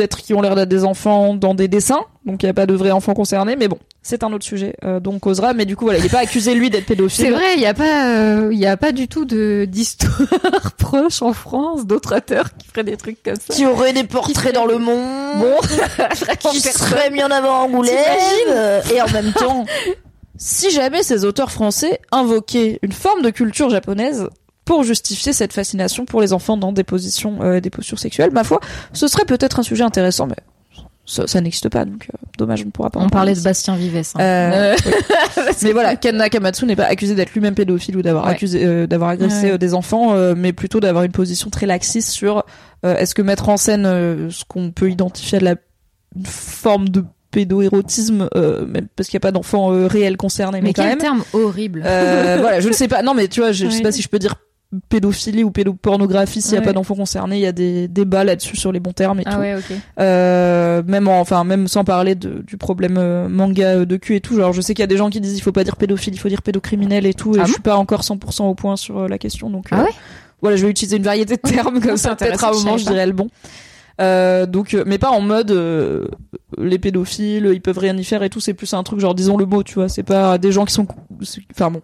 êtres qui ont l'air d'être des enfants dans des dessins, donc il n'y a pas de vrais enfants concernés, mais bon, c'est un autre sujet euh, dont on causera, mais du coup voilà, il n'est pas accusé lui d'être pédophile. C'est vrai, il y a pas euh, il y a pas du tout de d'histoire proche en France d'autres auteurs qui feraient des trucs comme ça. Qui aurait des portraits dans le monde, Bon, qui serait mis en avant Angoulême, et en même temps, si jamais ces auteurs français invoquaient une forme de culture japonaise pour justifier cette fascination pour les enfants dans des positions, euh, des postures sexuelles, ma foi, ce serait peut-être un sujet intéressant, mais ça, ça n'existe pas, donc euh, dommage, on ne pourra pas. en On parlait parler de Bastien Vives. hein. Euh, mais voilà, Ken Nakamatsu n'est pas accusé d'être lui-même pédophile ou d'avoir Ouais. accusé euh, d'avoir agressé Ouais. euh, des enfants, euh, mais plutôt d'avoir une position très laxiste sur euh, est-ce que mettre en scène euh, ce qu'on peut identifier à la une forme de pédoérotisme, euh, même parce qu'il n'y a pas d'enfants euh, réels concernés, mais, Mais quand quel même. terme horrible. Euh, voilà, je ne sais pas. Non, mais tu vois, je, je sais pas si je peux dire pédophilie ou pédopornographie s'il n'y a Ouais. pas d'enfants concernés. Il y a des débats là-dessus sur les bons termes et ah tout. ouais, ok. Euh, même en- enfin même sans parler de, du problème euh, manga euh, de cul et tout genre je sais qu'il y a des gens qui disent il faut pas dire pédophile il faut dire pédocriminel et tout et Ah je bon suis pas encore 100% au point sur euh, la question donc Ah ouais voilà je vais utiliser une variété de termes comme ça peut-être à un moment je dirais le bon euh, donc mais pas en mode euh, les pédophiles ils peuvent rien y faire et tout c'est plus un truc genre disons le mot tu vois c'est pas des gens qui sont enfin bon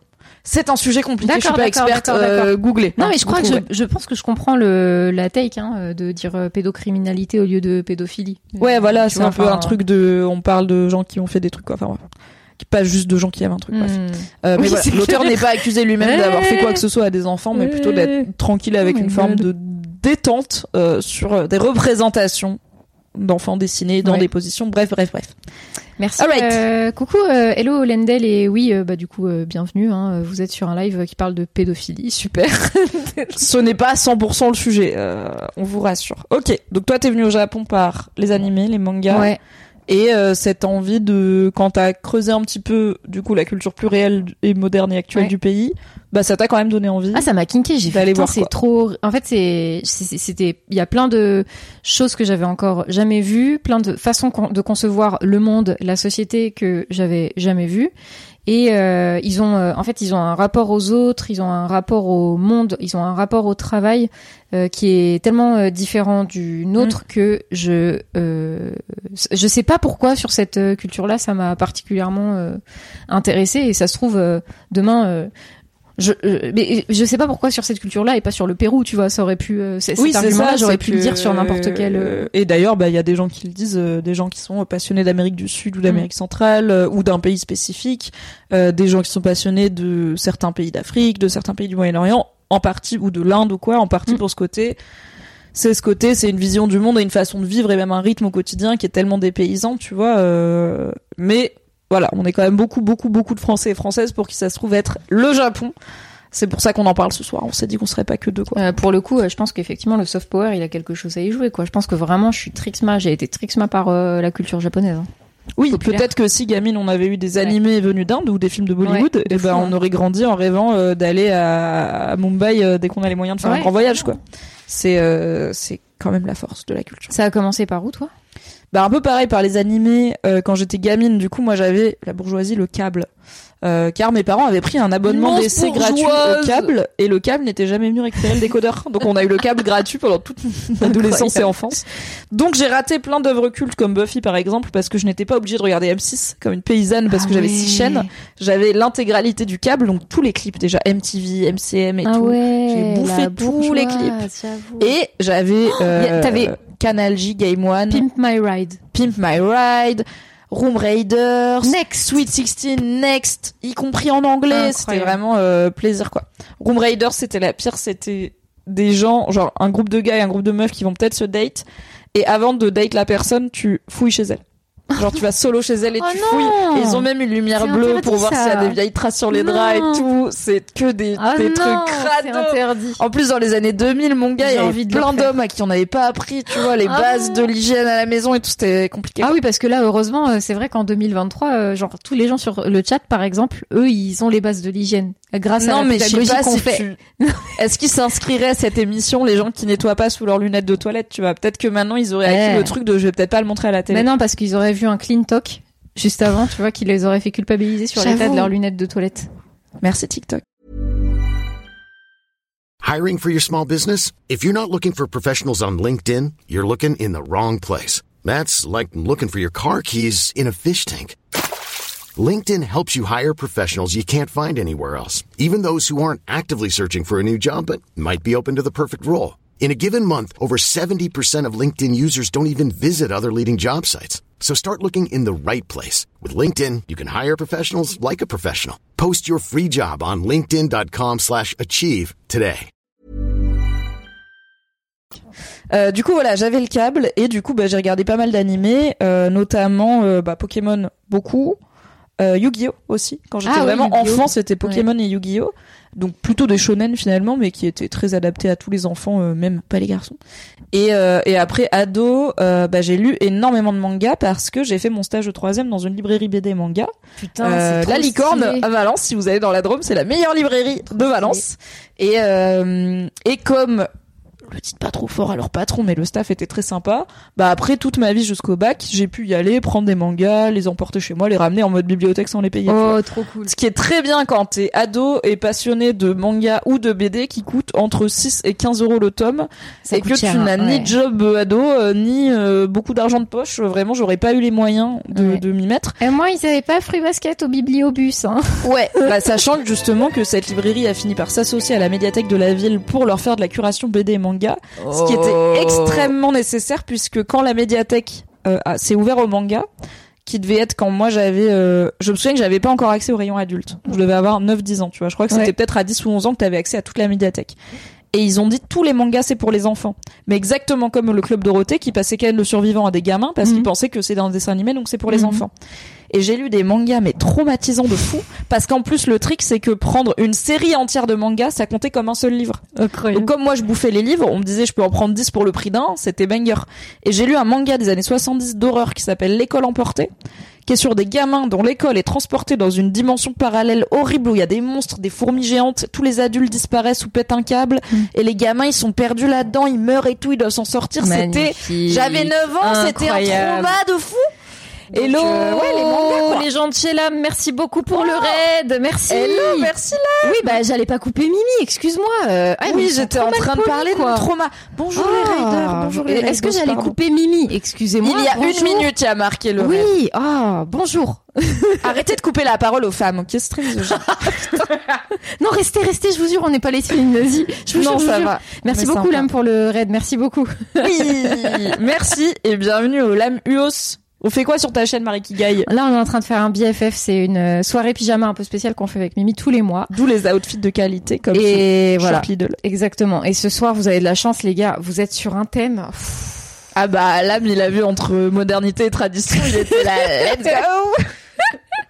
c'est un sujet compliqué je suis pas experte euh, googlez Non, hein, mais je crois que je, je pense que je comprends le la take hein, euh, de dire euh, pédocriminalité au lieu de pédophilie. Ouais, voilà, Tu c'est un peu un truc de. On parle de gens qui ont fait des trucs, quoi. Enfin, ouais. Pas juste de gens qui aiment un truc. bref. hmm. Euh, mais Oui, voilà, l'auteur n'est pas accusé lui-même Ouais. d'avoir fait quoi que ce soit à des enfants, mais plutôt d'être tranquille avec Oh une forme de détente euh, sur euh, des représentations d'enfants dessinés dans Ouais. des positions. Bref, bref, bref. Merci. Alright. Euh, coucou, euh, hello Lendel et oui, euh, bah du coup euh, bienvenue. Hein, vous êtes sur un live qui parle de pédophilie, super. Ce n'est pas 100% le sujet, euh, on vous rassure. Ok, donc toi t'es venu au Japon par les animés, les mangas, ouais. Et euh, cette envie de, quand t'as creusé un petit peu, du coup, la culture plus réelle et moderne et actuelle Ouais. du pays, bah ça t'a quand même donné envie. Ah, ça m'a kinké. J'ai fait voir c'est trop. En fait, c'est c'était. Il y a plein de choses que j'avais encore jamais vues, plein de façons de concevoir le monde, la société que j'avais jamais vues. Et euh, ils ont, euh, en fait, ils ont un rapport aux autres, ils ont un rapport au monde, ils ont un rapport au travail euh, qui est tellement euh, différent du nôtre que je, euh, je sais pas pourquoi sur cette euh, culture-là, ça m'a particulièrement euh, intéressée. Et ça se trouve euh, demain. Je, euh, mais je sais pas pourquoi sur cette culture-là et pas sur le Pérou, tu vois, ça aurait pu, euh, c'est- cet argument-là, j'aurais pu le dire sur n'importe quel. euh, euh, Et d'ailleurs, bah il y a des gens qui le disent, euh, des gens qui sont passionnés d'Amérique du Sud ou d'Amérique Mm. centrale euh, ou d'un pays spécifique, euh, des gens qui sont passionnés de certains pays d'Afrique, de certains pays du Moyen-Orient, en partie ou de l'Inde ou quoi, en partie Mm. pour ce côté. C'est ce côté, c'est une vision du monde et une façon de vivre et même un rythme au quotidien qui est tellement dépaysant, tu vois. euh, mais voilà, on est quand même beaucoup, beaucoup, beaucoup de Français et Françaises pour qui ça se trouve être le Japon. C'est pour ça qu'on en parle ce soir. On s'est dit qu'on serait pas que deux, quoi. Euh, pour le coup, euh, je pense qu'effectivement le soft power, il a quelque chose à y jouer, quoi. Je pense que vraiment, je suis trixma, j'ai été trixma par euh, la culture japonaise. hein. Oui, peut-être que si gamine on avait eu des animés venus d'Inde ou des films de Bollywood, Ouais, de et fou, ben hein. on aurait grandi en rêvant d'aller à, à Mumbai dès qu'on a les moyens de faire un grand voyage, quoi. C'est c'est quand même la force de la culture. Ça a commencé par où, toi? Bah un peu pareil par les animés. euh, quand j'étais gamine, du coup, moi j'avais la bourgeoisie, le câble. Euh, car mes parents avaient pris un abonnement d'essai gratuit au câble et le câble n'était jamais venu récupérer le décodeur. Donc on a eu le câble gratuit pendant toute mon adolescence et enfance. Donc j'ai raté plein d'œuvres cultes comme Buffy par exemple parce que je n'étais pas obligée de regarder M6 comme une paysanne parce Ah que j'avais ouais. six chaînes. J'avais l'intégralité du câble donc tous les clips déjà MTV, MCM et Ah tout. ouais, J'ai bouffé tous les j'avoue. Et j'avais euh, t'avais- Canal J, Game One, Pimp My Ride. Pimp My Ride, Room Raiders, Next. Sweet 16, Next, y compris en anglais. C'était vraiment euh, plaisir quoi. Room Raiders, c'était la pire, c'était des gens, genre un groupe de gars et un groupe de meufs qui vont peut-être se date. Et avant de date la personne, tu fouilles chez elle. Genre tu vas solo chez elle et Oh tu fouilles. Et ils ont même une lumière bleue pour voir s'il y a des vieilles traces sur les draps Non. et tout. C'est que des, Ah des non, trucs c'est crados. interdit. En plus, dans les années 2000, mon gars, il y avait envie de le plein d'hommes à qui on n'avait pas appris, tu vois, les Ah bases non. de l'hygiène à la maison et tout, c'était compliqué. Ah oui, parce que là, heureusement, euh, c'est vrai qu'en 2023, euh, genre tous les gens sur le chat, par exemple, eux, ils ont les bases de l'hygiène grâce à non, la mais pédagogie qu'on si fait. tu... Est-ce qu'ils s'inscriraient à cette émission, les gens qui nettoient pas sous leurs lunettes de toilette, tu vois? Peut-être que maintenant, ils auraient acquis le truc de je vais peut-être pas le montrer à la télé. Mais non, parce qu'ils auraient vu un clean talk juste avant, tu vois, qui les aurait fait culpabiliser sur l'état de leurs lunettes de toilette. Merci TikTok. Hiring for your small business? If you're not looking for professionals on LinkedIn, you're looking in the wrong place. That's like looking for your car keys in a fish tank. LinkedIn helps you hire professionals you can't find anywhere else, even those who aren't actively searching for a new job but might be open to the perfect role. In a given month, over 70% of LinkedIn users don't even visit other leading job sites. So start looking in the right place. With LinkedIn, you can hire professionals like a professional. Post your free job on linkedin.com slash achieve today. Euh, du coup, voilà, j'avais le câble et du coup, bah, j'ai regardé pas mal d'animés, euh, notamment euh, bah, Pokémon beaucoup, euh, Yu-Gi-Oh aussi. Quand j'étais Ah oui, vraiment enfant, c'était Pokémon et Yu-Gi-Oh. Donc plutôt des shonen finalement, mais qui étaient très adaptés à tous les enfants, euh, même pas les garçons. Et, euh, et après ado, euh, bah, j'ai lu énormément de mangas parce que j'ai fait mon stage de troisième dans une librairie BD manga. Putain, Euh, la licorne à Valence, si vous allez dans la Drôme, c'est la meilleure librairie de Valence. Et euh, et comme le dites pas trop fort à leur patron, mais le staff était très sympa. Bah après toute ma vie jusqu'au bac, j'ai pu y aller, prendre des mangas, les emporter chez moi, les ramener en mode bibliothèque sans les payer. Oh, trop cool. Ce qui est très bien quand t'es ado et passionné de manga ou de BD qui coûtent entre 6 et 15 euros le tome Ça et coûte que cher, tu n'as hein, ni ouais. job euh, ado euh, ni euh, beaucoup d'argent de poche. Vraiment, j'aurais pas eu les moyens de, Ouais. de m'y mettre. Et moi, ils avaient pas Free Basket au bibliobus, hein. Ouais, bah, sachant que justement que cette librairie a fini par s'associer à la médiathèque de la ville pour leur faire de la curation BD et manga, ce qui Oh. était extrêmement nécessaire puisque quand la médiathèque euh, s'est ouvert au manga, qui devait être quand moi j'avais euh, je me souviens que j'avais pas encore accès au rayon adulte. Je devais avoir 9 10 ans, tu vois. Je crois que c'était Ouais. peut-être à 10 ou 11 ans que tu avais accès à toute la médiathèque. Et ils ont dit tous les mangas c'est pour les enfants. Mais exactement comme le club Dorothée qui passait Ken le survivant à des gamins parce Mhm. qu'ils pensaient que c'est un dessin animé donc c'est pour les Mhm. enfants. Et j'ai lu des mangas mais traumatisants de fou parce qu'en plus le trick c'est que prendre une série entière de mangas ça comptait comme un seul livre. Donc comme moi je bouffais les livres, on me disait je peux en prendre 10 pour le prix d'un, c'était banger. Et j'ai lu un manga des années 70 d'horreur qui s'appelle L'école emportée, qui est sur des gamins dont l'école est transportée dans une dimension parallèle horrible où il y a des monstres, des fourmis géantes, tous les adultes disparaissent ou pètent un câble, et les gamins ils sont perdus là-dedans, ils meurent et tout, ils doivent s'en sortir. C'était, j'avais 9 ans, c'était un Incroyable. trauma de fou. Hello, euh, ouais, les mangas, quoi. les gens de chez Lam, merci beaucoup pour le raid, merci. Hello, merci là. Oui, bah j'allais pas couper Mimi, excuse-moi. Euh, ah, oui, j'étais en train de parler de quoi. trauma. Bonjour les Ah, raiders, bonjour les Est-ce que j'allais couper Mimi? Excusez-moi. Il y a bonjour. une minute, il y a marqué le raid. Oui, ah, bonjour. Arrêtez de couper la parole aux femmes, ok C'est très. Non, restez, restez, je vous jure, on n'est pas les filles nazis. Je vous Non, jure, ça jure. va. Merci Mais beaucoup, sympa. Lam, pour le raid. Merci beaucoup. Oui, merci et bienvenue au Lame Uos. On fait quoi sur ta chaîne Marie Kigai Là, on est en train de faire un BFF. C'est une euh, soirée pyjama un peu spéciale qu'on fait avec Mimi tous les mois. D'où les outfits de qualité comme Et voilà. Shop Lidl. Exactement. Et ce soir, vous avez de la chance, les gars. Vous êtes sur un thème. Pff, Ah bah Lame, il a vu entre modernité et tradition, il était là, let's go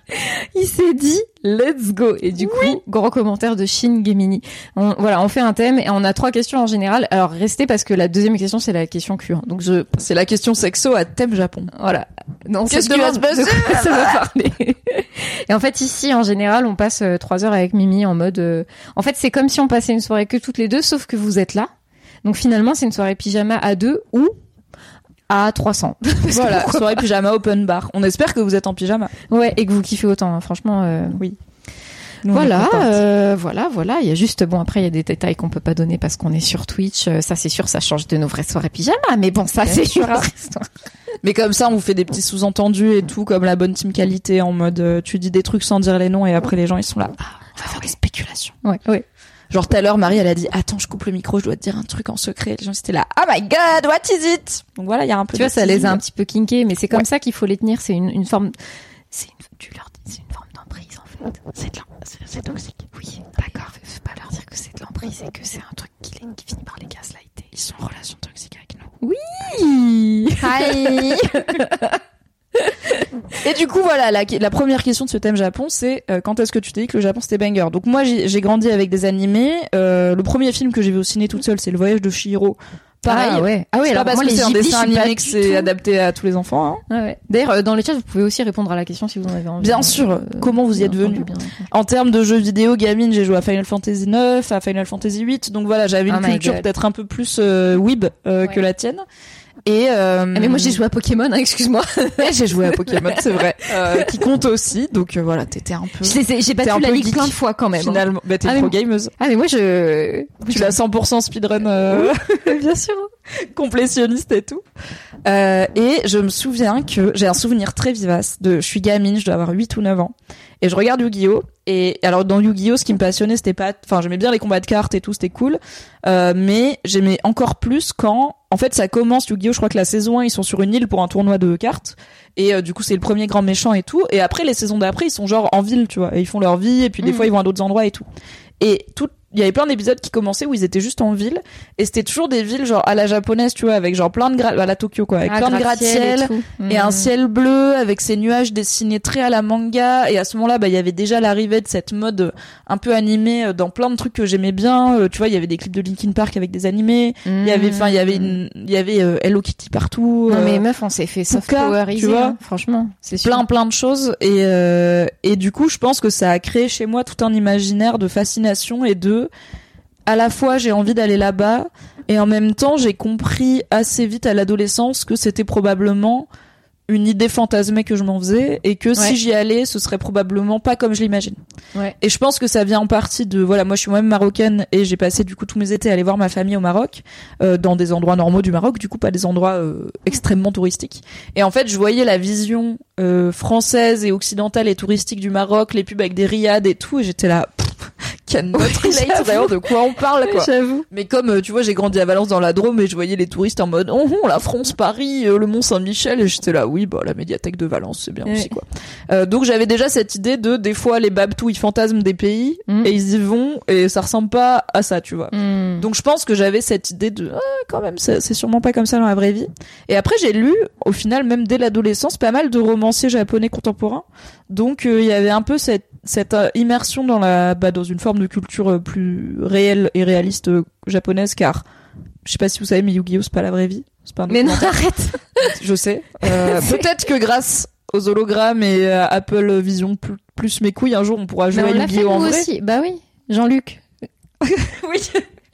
il s'est dit let's go et du coup gros commentaire de Shin Gemini. On, voilà, on fait un thème et on a trois questions en général. Alors restez parce que la deuxième question c'est la question Q. hein. Donc je C'est la question sexo à thème Japon. voilà. Non, Qu'est-ce qui va se passer ça va parler. et en fait ici en général on passe euh, trois heures avec Mimi en mode. euh, En fait c'est comme si on passait une soirée que toutes les deux sauf que vous êtes là. Donc finalement c'est une soirée pyjama à deux ou à 300. Voilà, soirée pyjama open bar. On espère que vous êtes en pyjama. Ouais, et que vous kiffez autant, hein. franchement. euh, Oui. Nous, Voilà, euh, voilà, voilà. Il y a juste, bon, après, il y a des détails qu'on peut pas donner parce qu'on est sur Twitch. Euh, Ça, c'est sûr, ça change de nos vraies soirées pyjama. Mais bon, ça, c'est sûr. Mais comme ça, on vous fait des petits sous-entendus et tout, comme la bonne team qualité, en mode tu dis des trucs sans dire les noms et après les gens ils sont là. Ah, on va faire des spéculations. Ouais, ouais. Genre tout à l'heure, Marie, elle a dit attends, je coupe le micro, je dois te dire un truc en secret. Les gens étaient là, oh my god, what is it? Donc voilà, il y a un peu. Tu vois, ça les a un petit peu kinkés, mais c'est comme Ouais. ça qu'il faut les tenir. C'est une, une forme, c'est une, tu leur dis, c'est une forme d'emprise, en fait. C'est de c'est- toxique. Oui, d'accord. Faut, faut pas leur dire que c'est de l'emprise et que c'est un truc qui, les- qui finit par les gaslighter. Ils sont en relation toxique avec nous. Oui. Hi. Et du coup, voilà, la, la première question de ce thème Japon, c'est euh, quand est-ce que tu t'es dit que le Japon c'était banger? Donc moi, j'ai grandi avec des animés. Euh, le premier film que j'ai vu au ciné toute seule, c'est Le Voyage de Chihiro. Pareil. Ah ouais. Ah ouais. Alors parce moi, que c'est un dessin animé que c'est adapté à tous les enfants. Hein. Ouais, ouais. D'ailleurs, euh, dans le chat, vous pouvez aussi répondre à la question si vous en avez envie. Bien Euh, sûr. Comment vous y êtes venu? En termes de jeux vidéo, gamine, j'ai joué à Final Fantasy 9, à Final Fantasy 8. Donc voilà, j'avais une Oh culture peut-être un peu plus euh, weeb euh, que la tienne. Et euh, Ah, mais moi, j'ai joué à Pokémon, hein, excuse-moi. j'ai joué à Pokémon, c'est vrai, euh, qui compte aussi. Donc euh, voilà, t'étais un peu J'ai battu un la peu ligue geek, plein de fois quand même. hein. finalement. Bah t'es Ah, pro gameuse. Ah mais moi je Tu l'as 100% speedrun, euh, bien sûr. complétionniste et tout. Euh, et je me souviens que j'ai un souvenir très vivace de, je suis gamine, je dois avoir 8 ou 9 ans. Et je regarde Yu-Gi-Oh! Et alors dans Yu-Gi-Oh! ce qui me passionnait c'était pas, enfin j'aimais bien les combats de cartes et tout, c'était cool. Euh, mais j'aimais encore plus quand, en fait ça commence Yu-Gi-Oh! Je crois que la saison 1 ils sont sur une île pour un tournoi de cartes. Et euh, du coup c'est le premier grand méchant et tout. Et après les saisons d'après ils sont genre en ville, tu vois. Et ils font leur vie et puis des Mhm. fois ils vont à d'autres endroits et tout. Et tout, il y avait plein d'épisodes qui commençaient où ils étaient juste en ville et c'était toujours des villes genre à la japonaise, tu vois, avec genre plein de à la Tokyo quoi, avec Ah, plein de gratte-ciel et un ciel bleu avec ces nuages dessinés très à la manga et à ce moment-là bah il y avait déjà l'arrivée de cette mode un peu animée euh, dans plein de trucs que j'aimais bien Euh, tu vois il y avait des clips de Linkin Park avec des animés il y avait enfin il y avait il y avait euh, Hello Kitty partout Non mais meuf, on s'est fait soft tu vois. hein, franchement, c'est sûr. plein plein de choses et euh, et du coup je pense que ça a créé chez moi tout un imaginaire de fascination et de à la fois j'ai envie d'aller là-bas et en même temps j'ai compris assez vite à l'adolescence que c'était probablement une idée fantasmée que je m'en faisais et que Ouais. si j'y allais ce serait probablement pas comme je l'imagine. Ouais. Et je pense que ça vient en partie de voilà moi je suis moi-même marocaine et j'ai passé du coup tous mes étés à aller voir ma famille au Maroc euh, dans des endroits normaux du Maroc du coup pas des endroits euh, extrêmement touristiques. Et en fait je voyais la vision euh, française et occidentale et touristique du Maroc, les pubs avec des riades et tout et j'étais là pff, can not relate j'avoue. d'ailleurs de quoi on parle quoi. J'avoue. Mais comme euh, tu vois, j'ai grandi à Valence dans la Drôme et je voyais les touristes en mode oh, oh, la France, Paris, euh, le Mont Saint-Michel et j'étais là oui bah la médiathèque de Valence c'est bien aussi quoi. Euh, donc j'avais déjà cette idée de des fois les babtous ils fantasment des pays Mm. et ils y vont et ça ressemble pas à ça tu vois. Hmm. Donc je pense que j'avais cette idée de ah, quand même c'est c'est sûrement pas comme ça dans la vraie vie. Et après j'ai lu au final même dès l'adolescence pas mal de romanciers japonais contemporains. Donc euh, il y avait un peu cette cette euh, immersion dans la bah, dans une forme de culture euh, plus réelle et réaliste euh, japonaise car je sais pas si vous savez mais Yu-Gi-Oh c'est pas la vraie vie. C'est pas un Mais non, arrête. je sais. Euh, peut-être que grâce aux hologrammes et à Apple Vision plus, plus mes couilles un jour on pourra jouer on à Yu-Gi-Oh en vrai. aussi. Bah oui, Jean-Luc. Oui.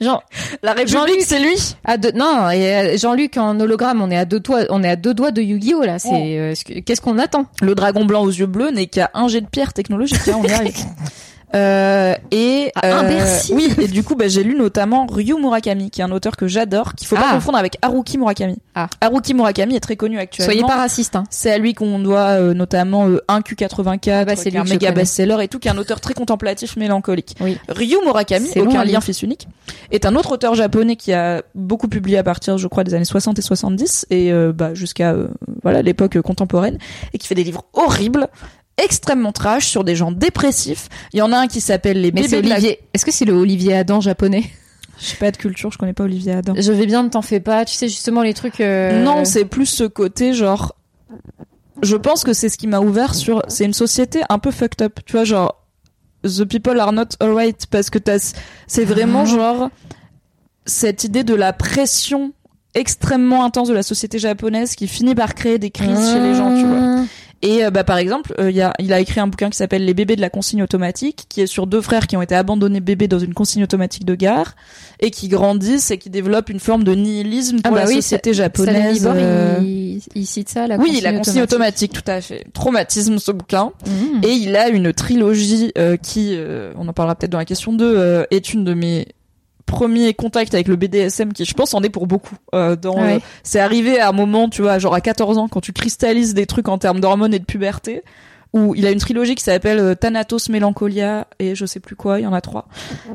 Jean, La République Jean-Luc. c'est lui. à deux, non, et euh, Jean-Luc en hologramme, on est à deux doigts, on est à deux doigts de Yu-Gi-Oh là. C'est, Oh. euh, ce que- qu'est-ce qu'on attend? Le dragon blanc aux yeux bleus n'est qu'à un jet de pierre technologique, hein, on y arrive. Euh, et un euh, oui et du coup bah, j'ai lu notamment Ryu Murakami qui est un auteur que j'adore qu'il faut pas Ah. confondre avec Haruki Murakami Ah. Haruki Murakami est très connu actuellement Soyez pas raciste, hein. c'est à lui qu'on doit euh, notamment euh, 1Q84 bah, c'est un méga best-seller et tout qui est un auteur très contemplatif mélancolique Oui. Ryu Murakami aucun à lien fils unique est un autre auteur japonais qui a beaucoup publié à partir je crois des années 60 et 70 et euh, bah, jusqu'à euh, voilà l'époque contemporaine et qui fait des livres horribles extrêmement trash sur des gens dépressifs. Il y en a un qui s'appelle Les Mais bébés de la... Olivier. Est-ce que c'est le Olivier Adam japonais? Je sais pas de culture, je connais pas Olivier Adam. Je vais bien, ne t'en fais pas. Tu sais justement les trucs. euh, Non, c'est plus ce côté genre je pense que c'est ce qui m'a ouvert sur. C'est une société un peu fucked up. Tu vois, genre the people are not alright parce que t'as. C'est vraiment genre cette idée de la pression extrêmement intense de la société japonaise qui finit par créer des crises chez les gens, tu vois. Et euh, bah par exemple, euh, il y a, il a écrit un bouquin qui s'appelle Les bébés de la consigne automatique, qui est sur deux frères qui ont été abandonnés bébés dans une consigne automatique de gare et qui grandissent et qui développent une forme de nihilisme Ah pour bah la oui, société japonaise. Libor, euh, il, il cite ça, la Oui, consigne la consigne automatique, tout à fait. Traumatisme ce bouquin. Mhm. Et il a une trilogie qui, on en parlera peut-être dans la question 2, euh, est une de mes premiers contacts avec le BDSM qui, je pense, en est pour beaucoup. Euh, dans, Ouais. euh, c'est arrivé à un moment, tu vois, genre à 14 ans, quand tu cristallises des trucs en termes d'hormones et de puberté, où il a une trilogie qui s'appelle euh, Thanatos Mélancolia et je sais plus quoi, il y en a trois.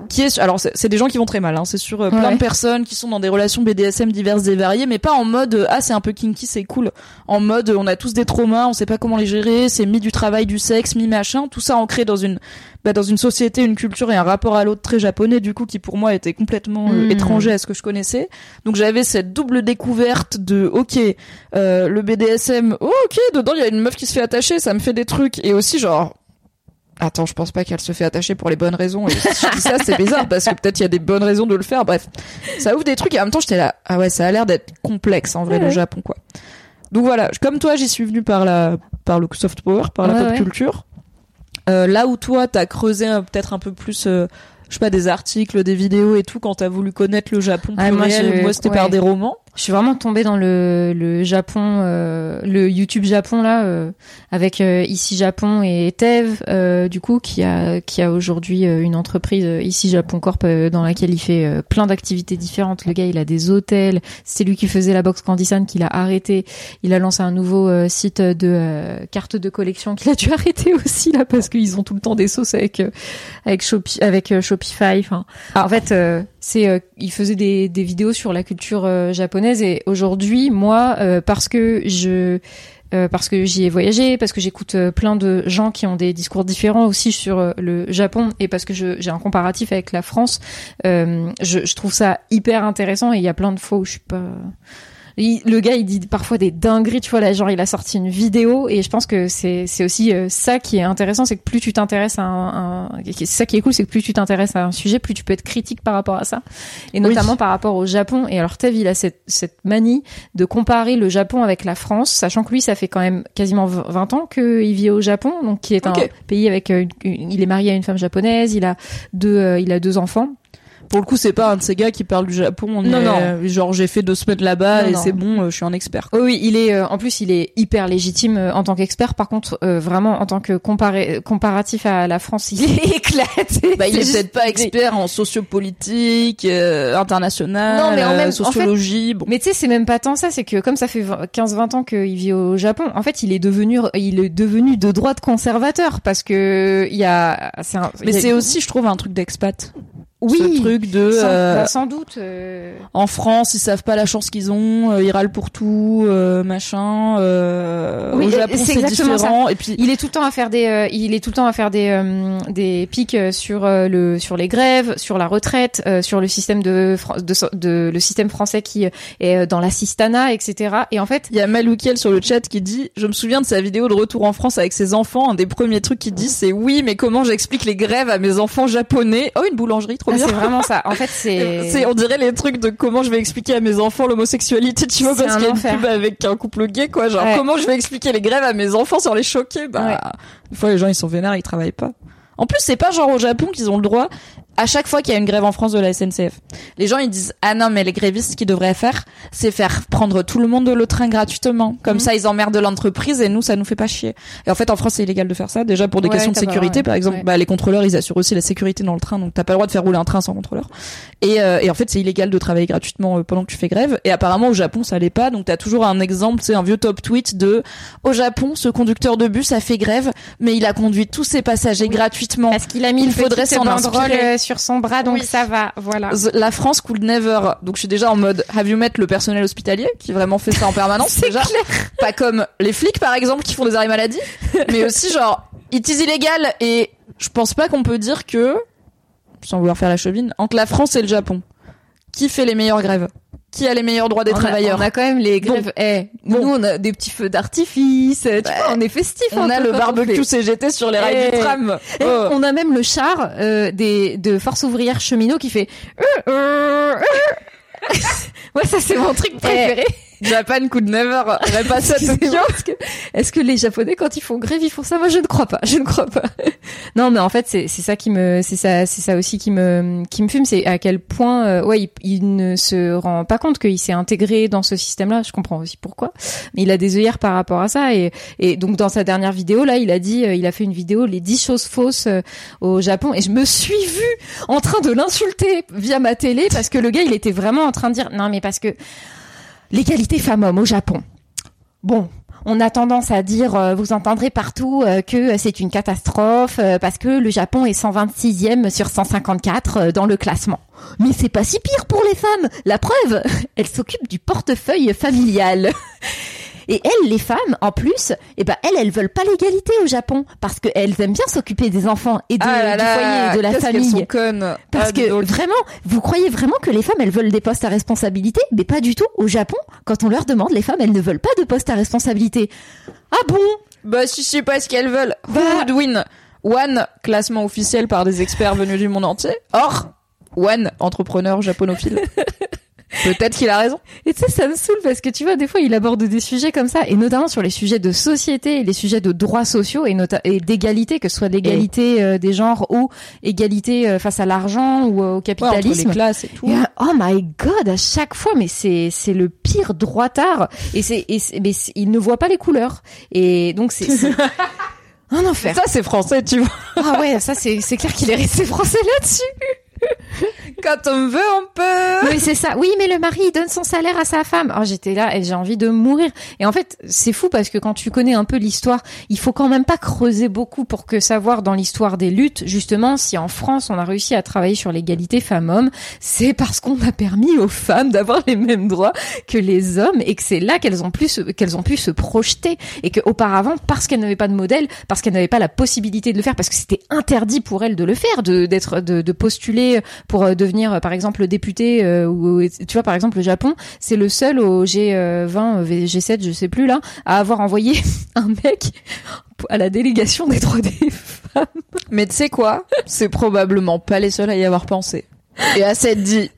Qui est, alors c'est des gens qui vont très mal, hein, c'est sur euh, plein Ouais. de personnes qui sont dans des relations BDSM diverses et variées, mais pas en mode ah c'est un peu kinky, c'est cool, en mode on a tous des traumas, on sait pas comment les gérer, c'est mis du travail, du sexe, mis machin, tout ça ancré dans une bah, dans une société, une culture et un rapport à l'autre très japonais du coup qui pour moi était complètement euh, Mm. étranger à ce que je connaissais. Donc j'avais cette double découverte de ok euh, le BDSM, oh, ok dedans il y a une meuf qui se fait attacher, ça me fait des trucs et aussi genre Attends, je pense pas qu'elle se fait attacher pour les bonnes raisons. Et si je dis ça, c'est bizarre parce que peut-être il y a des bonnes raisons de le faire. Bref, ça ouvre des trucs et en même temps, j'étais là. Ah ouais, ça a l'air d'être complexe en vrai Ouais, le ouais. Japon quoi. Donc voilà, comme toi, j'y suis venue par la par le soft power, par la pop culture. Euh, là où toi, t'as creusé euh, peut-être un peu plus, euh, je sais pas, des articles, des vidéos et tout quand t'as voulu connaître le Japon Ah, plus moi, réel. je- Moi, c'était ouais. par des romans. Je suis vraiment tombée dans le, le Japon, euh, le YouTube Japon là, euh, avec euh, ici Japon et Tev, euh, du coup, qui a qui a aujourd'hui euh, une entreprise euh, ici Japon Corp euh, dans laquelle il fait euh, plein d'activités différentes. Le gars, il a des hôtels. C'est lui qui faisait la box Candysan qu'il a arrêté. Il a lancé un nouveau euh, site de euh, cartes de collection qu'il a dû arrêter aussi là parce qu'ils ont tout le temps des sauces avec euh, avec avec Shopify. Enfin, en fait, euh, c'est euh, il faisait des, des vidéos sur la culture euh, japonaise et aujourd'hui, moi, euh, parce que je euh, parce que j'y ai voyagé, parce que j'écoute euh, plein de gens qui ont des discours différents aussi sur le Japon et parce que j'ai un comparatif avec la France, je, je trouve ça hyper intéressant et il y a plein de fois où je suis pas il- le gars, il dit parfois des dingueries, tu vois, là, genre, il a sorti une vidéo, et je pense que c'est, c'est aussi euh, ça qui est intéressant, c'est que plus tu t'intéresses à un, un- c'est ça qui est cool, c'est que plus tu t'intéresses à un sujet, plus tu peux être critique par rapport à ça. Et notamment par rapport au Japon. Et alors, Tev, il a cette, cette manie de comparer le Japon avec la France, sachant que lui, ça fait quand même quasiment 20 ans qu'il vit au Japon, donc qui est un pays avec, euh, une- une- il est marié à une femme japonaise, il a deux, euh, il a deux enfants. Pour le coup, c'est pas un de ces gars qui parle du Japon. On Non, est, non. euh, Genre, j'ai fait deux semaines là-bas et c'est bon, euh, je suis un expert. Oh oui, il est euh, en plus il est hyper légitime euh, en tant qu'expert. Par contre, euh, vraiment en tant que comparé, comparatif à la France, il est éclaté. Bah, il est peut-être pas expert en sociopolitique, euh, international, Non, mais en même- en sociologie. bon. Mais tu sais, c'est même pas tant ça, c'est que comme ça fait 15-20 ans qu'il vit au Japon, en fait, il est devenu, il est devenu de droite conservateur parce que il y a, un- Mais c'est aussi, je trouve, un truc d'expat. Oui, Ce truc de, sans, euh, bah, sans doute. euh, en France, ils savent pas la chance qu'ils ont, euh, ils râlent pour tout, euh, machin. Euh, Oui, au Japon, c'est différent. Et puis, Il est tout le temps à faire des, euh, il est tout le temps à faire des, euh, des pics euh, sur euh, le, sur les grèves, sur la retraite, euh, sur le système de, de, de- le système français qui euh, est euh, dans l'assistanat, etc. Et en fait, il y a Maloukiel sur le chat qui dit, je me souviens de sa vidéo de retour en France avec ses enfants. Un des premiers trucs qu'il dit, c'est oui, mais comment j'explique les grèves à mes enfants japonais? Oh, une boulangerie, trop bien. c'est vraiment ça. En fait, c'est, C'est, on dirait les trucs de comment je vais expliquer à mes enfants l'homosexualité, tu vois, parce qu'il y a une pub avec un couple gay, quoi. Genre, Ouais. comment je vais expliquer les grèves à mes enfants sans les choquer? Bah, Ouais. des fois, les gens, ils sont vénères, ils travaillent pas. En plus, c'est pas genre au Japon qu'ils ont le droit, à chaque fois qu'il y a une grève en France de la SNCF. Les gens, ils disent, ah non, mais les grévistes, ce qu'ils devraient faire, c'est faire prendre tout le monde le train gratuitement. Comme Mhm. ça, ils emmerdent l'entreprise et nous, ça nous fait pas chier. Et en fait, en France, c'est illégal de faire ça. Déjà, pour des Ouais, questions de pas sécurité, par exemple, ouais. bah, les contrôleurs, ils assurent aussi la sécurité dans le train, donc t'as pas le droit de faire rouler un train sans contrôleur. Et, euh, et en fait, c'est illégal de travailler gratuitement euh, pendant que tu fais grève. Et apparemment, au Japon, ça l'est pas. Donc, t'as toujours un exemple, c'est un vieux top tweet de au Japon, ce conducteur de bus a fait grève, mais il a conduit tous ses passagers gratuitement. parce qu'il a mis Il faudrait s'en inspirer. Sur son bras, donc Oui. ça va. Voilà. The- La France could never. Donc, je suis déjà en mode have you met le personnel hospitalier qui vraiment fait ça en permanence? Déjà. Pas comme les flics par exemple qui font des arrêts maladie, mais aussi genre it is illégal et je pense pas qu'on peut dire que sans vouloir faire la chevine entre la France et le Japon qui fait les meilleures grèves qui a les meilleurs droits des on a- travailleurs on a quand même les grèves. Eh, Bon. nous on a des petits feux d'artifice. Tu Bah, vois, on est festif. On un a le barbecue. CGT sur les rails Eh. du tram. Eh, Oh. On a même le char euh, des de Force ouvrière cheminot qui fait. euh, euh, euh. ouais, ça c'est mon truc préféré. Japan could never repasser à Tokyo. Est-ce que, est-ce que les Japonais, quand ils font grève, ils font ça? Moi, je ne crois pas. Je ne crois pas. non, mais en fait, c'est c'est ça qui me, c'est ça, c'est ça aussi qui me, qui me fume, c'est à quel point, euh, ouais, il, il ne se rend pas compte qu'il s'est intégré dans ce système-là. Je comprends aussi pourquoi, mais il a des œillères par rapport à ça. Et, et donc, dans sa dernière vidéo, là, il a dit, euh, il a fait une vidéo, les 10 choses fausses euh, au Japon, et je me suis vue en train de l'insulter via ma télé parce que le gars, il était vraiment en train de dire, non, mais parce que l'égalité femmes-hommes au Japon. Bon, on a tendance à dire, euh, vous entendrez partout euh, que c'est une catastrophe euh, parce que le Japon est 126e sur 154 euh, dans le classement. Mais c'est pas si pire pour les femmes. La preuve, elles s'occupent du portefeuille familial. Et elles, les femmes, en plus, eh ben elles, elles veulent pas l'égalité au Japon parce qu'elles aiment bien s'occuper des enfants et de, Ah là du foyer et de la famille. sont connes. Parce Ah, que donc. vraiment, vous croyez vraiment que les femmes, elles veulent des postes à responsabilité? Mais pas du tout. Au Japon, quand on leur demande, les femmes, elles ne veulent pas de postes à responsabilité. Ah bon? Bah, si je sais pas ce qu'elles veulent. Bah- win? One, classement officiel par des experts venus du monde entier. Or, one, entrepreneur japonophile. Peut-être qu'il a raison. Et tu sais, ça me saoule parce que tu vois, des fois, il aborde des sujets comme ça, et notamment sur les sujets de société les sujets de droits sociaux et, d'égalité, que ce soit l'égalité euh, des genres ou égalité euh, face à l'argent ou euh, au Ouais, entre capitalisme. les classes et tout. Et, oh my god, à chaque fois, mais c'est c'est le pire droitard. Et c'est mais il ne voit pas les couleurs. Et donc c'est c'est un enfer. Ça, c'est français, tu vois. Ah ouais, ça c'est c'est clair qu'il est resté français là-dessus. Quand on veut, on peut. Oui, c'est ça. Oui, mais le mari il donne son salaire à sa femme. Oh, j'étais là et j'ai envie de mourir. Et en fait, c'est fou parce que quand tu connais un peu l'histoire, il faut quand même pas creuser beaucoup pour que savoir dans l'histoire des luttes, justement, si en France on a réussi à travailler sur l'égalité femmes-hommes, c'est parce qu'on a permis aux femmes d'avoir les mêmes droits que les hommes et que c'est là qu'elles ont pu se, qu'elles ont pu se projeter et que auparavant, parce qu'elles n'avaient pas de modèle, parce qu'elles n'avaient pas la possibilité de le faire, parce que c'était interdit pour elles de le faire, de d'être de postuler pour euh, devenir euh, par exemple député euh, ou tu vois par exemple le Japon c'est le seul au G20 euh, G7 je sais plus là à avoir envoyé un mec à la délégation des droits des femmes Mais tu sais quoi? C'est probablement pas les seuls à y avoir pensé. Et à s'être dit,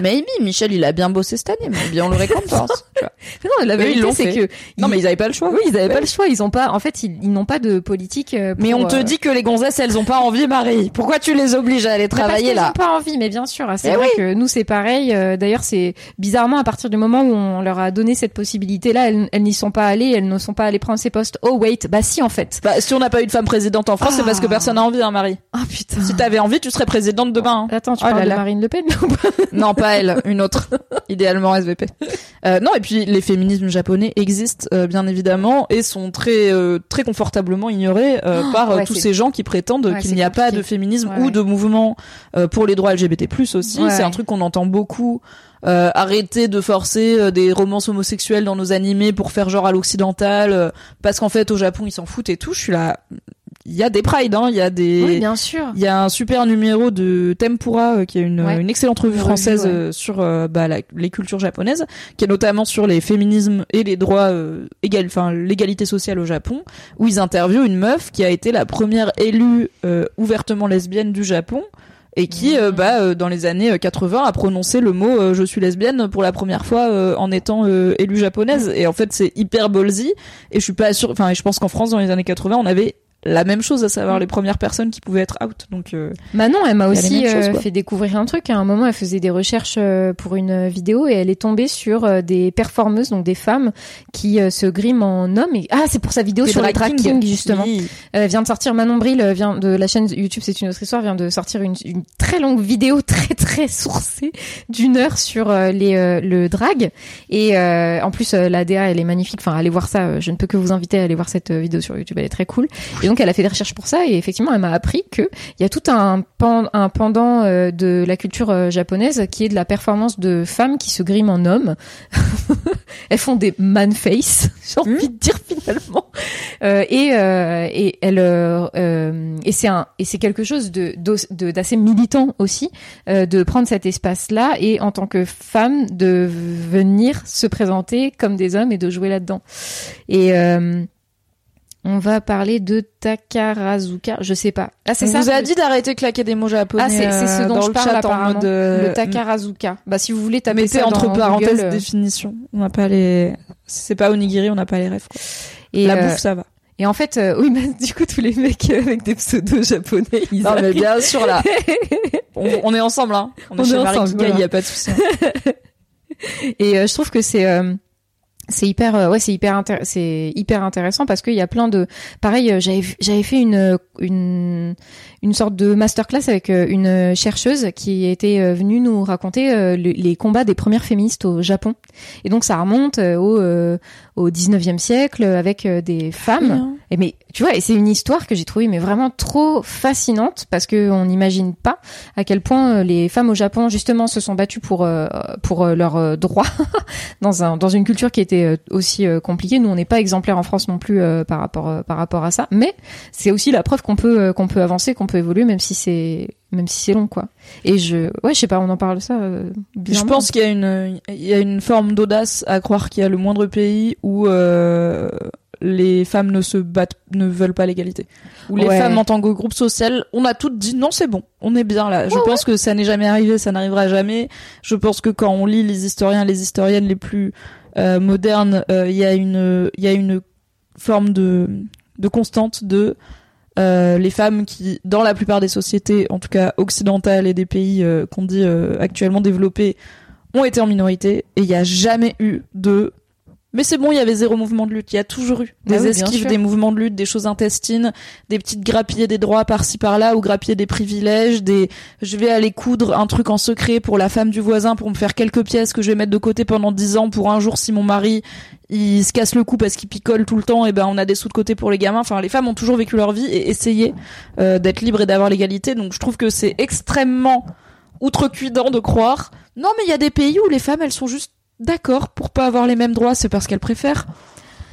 maybe Michel, il a bien bossé cette année, mais bien on le récompense. tu vois. Mais non la vérité ils c'est que Non, mais ils avaient pas le choix. oui ils avaient pas le choix ils ont pas en fait ils, ils n'ont pas de politique euh, Mais on te euh, dit que les gonzesses, elles ont pas envie, Marie. Pourquoi tu les obliges à aller Mais parce travailler qu'elles là ont pas envie, mais bien sûr. C'est Eh vrai oui. que nous c'est pareil. Euh, D'ailleurs, c'est bizarrement à partir du moment où on leur a donné cette possibilité-là, elles, elles n'y sont pas allées, elles ne sont pas allées prendre ces postes. Oh wait, bah si en fait. Bah, si on n'a pas eu de femme présidente en France, c'est parce que Ah. personne n'a envie, hein, Marie. Ah putain. Si t'avais envie, tu serais présidente demain. hein. Attends, tu Oh parles là de là. Marine Le Pen Non, pas elle, une autre. Idéalement SVP. Euh, non, et puis les féminismes japonais existent euh, bien évidemment et sont très euh, très confortablement ignorés euh, Oh, par euh, ouais, tous ces gens qui prétendent Ouais, qu'il n'y a pas de féminisme Ouais, ou de mouvement euh, pour les droits LGBT+ aussi. C'est un truc qu'on entend beaucoup. Euh, arrêter de forcer euh, des romances homosexuelles dans nos animés pour faire genre à l'occidental euh, parce qu'en fait au Japon ils s'en foutent et tout. Je suis là. Il y a des prides, hein. Il y a des. Oui, bien sûr. Il y a un super numéro de Tempura euh, qui est une, Ouais. une excellente revue Une française revue, ouais. euh, sur euh, bah, la- les cultures japonaises, qui est notamment sur les féminismes et les droits euh, égal, enfin l'égalité sociale au Japon, où ils interviewent une meuf qui a été la première élue euh, ouvertement lesbienne du Japon et qui, euh, bah, euh, dans les années euh, 80, a prononcé le mot euh, "je suis lesbienne" pour la première fois euh, en étant euh, élue japonaise. Et en fait, c'est hyper ballsy. Et je suis pas sûre. Enfin, et je pense qu'en France, dans les années 80, on avait la même chose, à savoir les premières personnes qui pouvaient être out. Donc, euh, Manon, elle m'a aussi choses, euh, fait découvrir un truc. À un moment, elle faisait des recherches euh, pour une vidéo et elle est tombée sur euh, des performeuses, donc des femmes qui euh, se griment en hommes. Et... Ah, c'est pour sa vidéo sur kings. kings, justement. Oui. Vient de sortir Manon Bril vient de la chaîne YouTube c'est une autre histoire vient de sortir une, une très longue vidéo très très sourcée d'une heure sur les euh, le drag et euh, en plus la DA elle est magnifique enfin allez voir ça je ne peux que vous inviter à aller voir cette vidéo sur YouTube elle est très cool et donc elle a fait des recherches pour ça et effectivement elle m'a appris que il y a tout un, pendant euh, de la culture euh, japonaise qui est de la performance de femmes qui se griment en hommes. elles font des man face, j'ai envie de dire finalement. Euh, et euh, et elle et c'est un et c'est quelque chose de d'assez militant aussi de prendre cet espace là et en tant que femme de venir se présenter comme des hommes et de jouer là-dedans. Et on va parler de Takarazuka, je sais pas. Ah, c'est ça. vous a dit d'arrêter de claquer des mots japonais. Ah, c'est ce euh, dont dans je le parle chat en apparemment. mode. euh, le Takarazuka. Bah si vous voulez taper Mettez ça entre dans parenthèses Google, définition. On n'a pas les. Si c'est pas onigiri, on n'a pas les rêves. Quoi. et, La euh, bouffe, ça va. et en fait, euh, oui, mais du coup tous les mecs avec des pseudos japonais, ils Non mais bien sûr là. on, on est ensemble hein. On est On chez est Marie ensemble, il voilà. y a pas de souci. hein. Et euh, je trouve que c'est euh, c'est hyper euh, ouais c'est hyper c'est hyper intéressant parce qu'il y a plein de pareil euh, j'avais j'avais fait une une une sorte de masterclass avec euh, une chercheuse qui était euh, venue nous raconter euh, le- les combats des premières féministes au Japon. Et donc ça remonte euh, au euh, au 19e siècle avec euh, des femmes. Et mais tu vois, et c'est une histoire que j'ai trouvée mais vraiment trop fascinante parce que on n'imagine pas à quel point euh, les femmes au Japon justement se sont battues pour euh, pour euh, leurs euh, droits dans un dans une culture qui était euh, aussi euh, compliquée. Nous, on n'est pas exemplaire en France non plus euh, par rapport euh, par rapport à ça, mais c'est aussi la preuve qu'on peut euh, qu'on peut avancer, qu'on peut évoluer même si c'est même si c'est long quoi. Et je ouais, je sais pas, on en parle ça euh, Je pense qu'il y a une il y a une forme d'audace à croire qu'il y a le moindre pays où euh, les femmes ne se battent ne veulent pas l'égalité. Où les Ouais. femmes en tant que groupe social, on a toutes dit non, c'est bon, on est bien là. Je pense que ça n'est jamais arrivé, ça n'arrivera jamais. Je pense que quand on lit les historiens, les historiennes les plus euh, modernes, euh, il y a une il y a une forme de de constante de euh, les femmes qui, dans la plupart des sociétés, en tout cas occidentales et des pays euh, qu'on dit euh, actuellement développés, ont été en minorité. Et il n'y a jamais eu de mais c'est bon, il y avait zéro mouvement de lutte. Il y a toujours eu des oui, bien esquives, des mouvements de lutte, des choses intestines, des petites grappillées des droits par-ci par-là ou grappiller des privilèges, des je vais aller coudre un truc en secret pour la femme du voisin pour me faire quelques pièces que je vais mettre de côté pendant dix ans pour un jour si mon mari il se casse le cou parce qu'il picole tout le temps et ben on a des sous de côté pour les gamins. Enfin, les femmes ont toujours vécu leur vie et essayé euh, d'être libres et d'avoir l'égalité. Donc je trouve que c'est extrêmement outrecuidant de croire non mais il y a des pays où les femmes elles sont juste d'accord pour pas avoir les mêmes droits, c'est parce qu'elles préfèrent.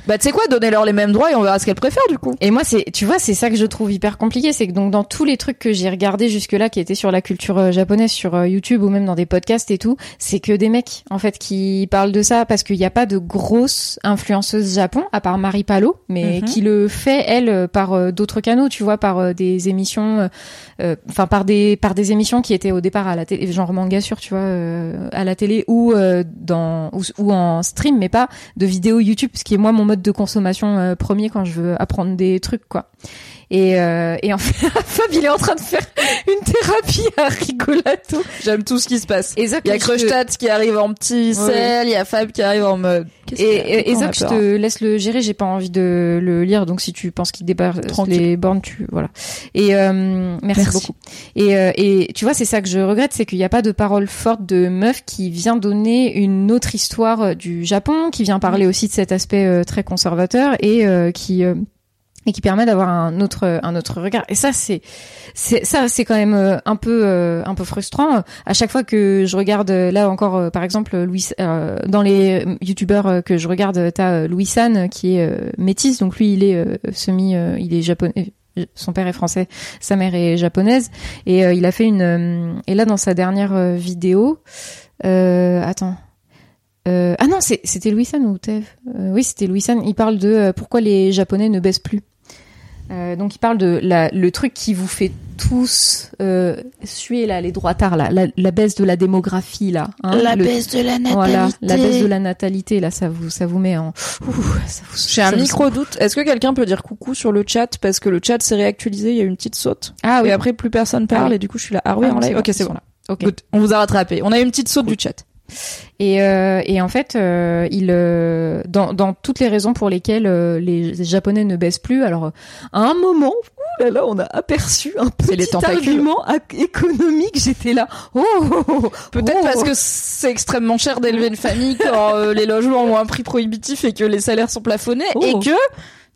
Bah tu sais quoi, donnez-leur les mêmes droits et on verra ce qu'elles préfèrent du coup. Et moi, c'est, tu vois, c'est ça que je trouve hyper compliqué, c'est que donc dans tous les trucs que j'ai regardés jusque-là, qui étaient sur la culture euh, japonaise, sur euh, YouTube ou même dans des podcasts et tout, c'est que des mecs en fait qui parlent de ça parce qu'il n'y a pas de grosse influenceuse Japon à part Marie Palo, mais Mhm. qui le fait elle euh, par d'autres canaux, tu vois, par des émissions, euh, enfin par des par des émissions qui étaient au départ à la télé, genre manga sur, tu vois, euh, à la télé ou euh, dans ou, ou en stream, mais pas de vidéos YouTube, ce qui est moi mon mode de consommation euh, premier quand je veux apprendre des trucs quoi. Et, euh, et en fait, Fab il est en train de faire une thérapie à rigolato. J'aime tout ce qui se passe. Il y a te- Krustat qui arrive en petit sel, il y a Fab qui arrive en mode. Et, et, je te laisse le gérer. J'ai pas envie de le lire, donc si tu penses qu'il Tranquille. les bornes, tu voilà. Et euh, merci, Merci. beaucoup. Et, euh, et tu vois, c'est ça que je regrette, c'est qu'il n'y a pas de parole forte de meuf qui vient donner une autre histoire euh, du Japon, qui vient parler aussi de cet aspect euh, très conservateur et euh, qui euh, et qui permet d'avoir un autre un autre regard. Et ça, c'est c'est ça, c'est quand même euh, un peu euh, un peu frustrant. À chaque fois que je regarde, euh, là encore, par exemple, Louis, euh, dans les youtubeurs que je regarde, t'as Louis San qui est euh, métis, donc lui, il est euh, semi, il est japonais. Son père est français, sa mère est japonaise, et il a fait une. et là, dans sa dernière vidéo, attends. Euh, ah non, c'est- c'était Louis San ou Tev Euh, Oui, c'était Louis San. Il parle de euh, pourquoi les Japonais ne baissent plus. Euh, donc il parle de la, le truc qui vous fait tous euh, suer là, les droitards là, la, la baisse de la démographie là. hein, La le- baisse de la natalité. Voilà, la baisse de la natalité là, ça vous ça vous met en. Ouh, ça vous, J'ai un micro doute. Est-ce que quelqu'un peut dire coucou sur le chat parce que le chat s'est réactualisé, il y a eu une petite saute. Ah oui. Et après plus personne parle Ah oui. et du coup je suis là. Ah oui, Ah, en live. Ok, c'est bon. là. Ok. Good. On vous a rattrapé. On a eu une petite saute du chat. Et, euh, et en fait, euh, il euh, dans, dans toutes les raisons pour lesquelles euh, les Japonais ne baissent plus. Alors, à un moment, là là, on a aperçu un les petit tentacules. argument économique. J'étais là. Oh, oh, oh, Peut-être oh. parce que c'est extrêmement cher d'élever une famille quand euh, les logements ont un prix prohibitif et que les salaires sont plafonnés et que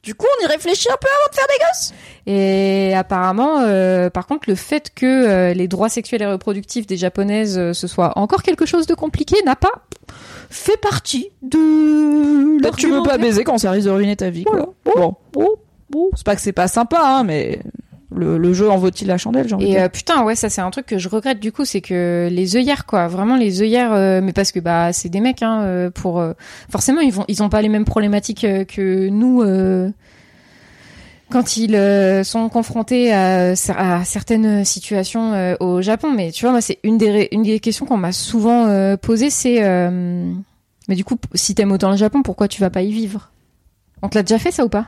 du coup on y réfléchit un peu avant de faire des gosses? Et apparemment, euh, par contre, le fait que euh, les droits sexuels et reproductifs des japonaises euh, ce soit encore quelque chose de compliqué n'a pas fait partie de. Peut-être tu veux pas baiser quand ça risque de ruiner ta vie, quoi. Bon, bon, bon. C'est pas que c'est pas sympa, hein, mais le, le jeu en vaut-il la chandelle, de Et euh, putain, ouais, ça c'est un truc que je regrette du coup, c'est que les œillères, quoi, vraiment les œillères, euh, mais parce que bah c'est des mecs, hein, euh, pour euh, forcément ils vont, ils ont pas les mêmes problématiques euh, que nous euh, quand ils euh, sont confrontés à, à certaines situations euh, au Japon. Mais tu vois, moi c'est une des une des questions qu'on m'a souvent euh, posées, c'est euh, mais du coup, si t'aimes autant le Japon, pourquoi tu vas pas y vivre? On te l'a déjà fait ça ou pas?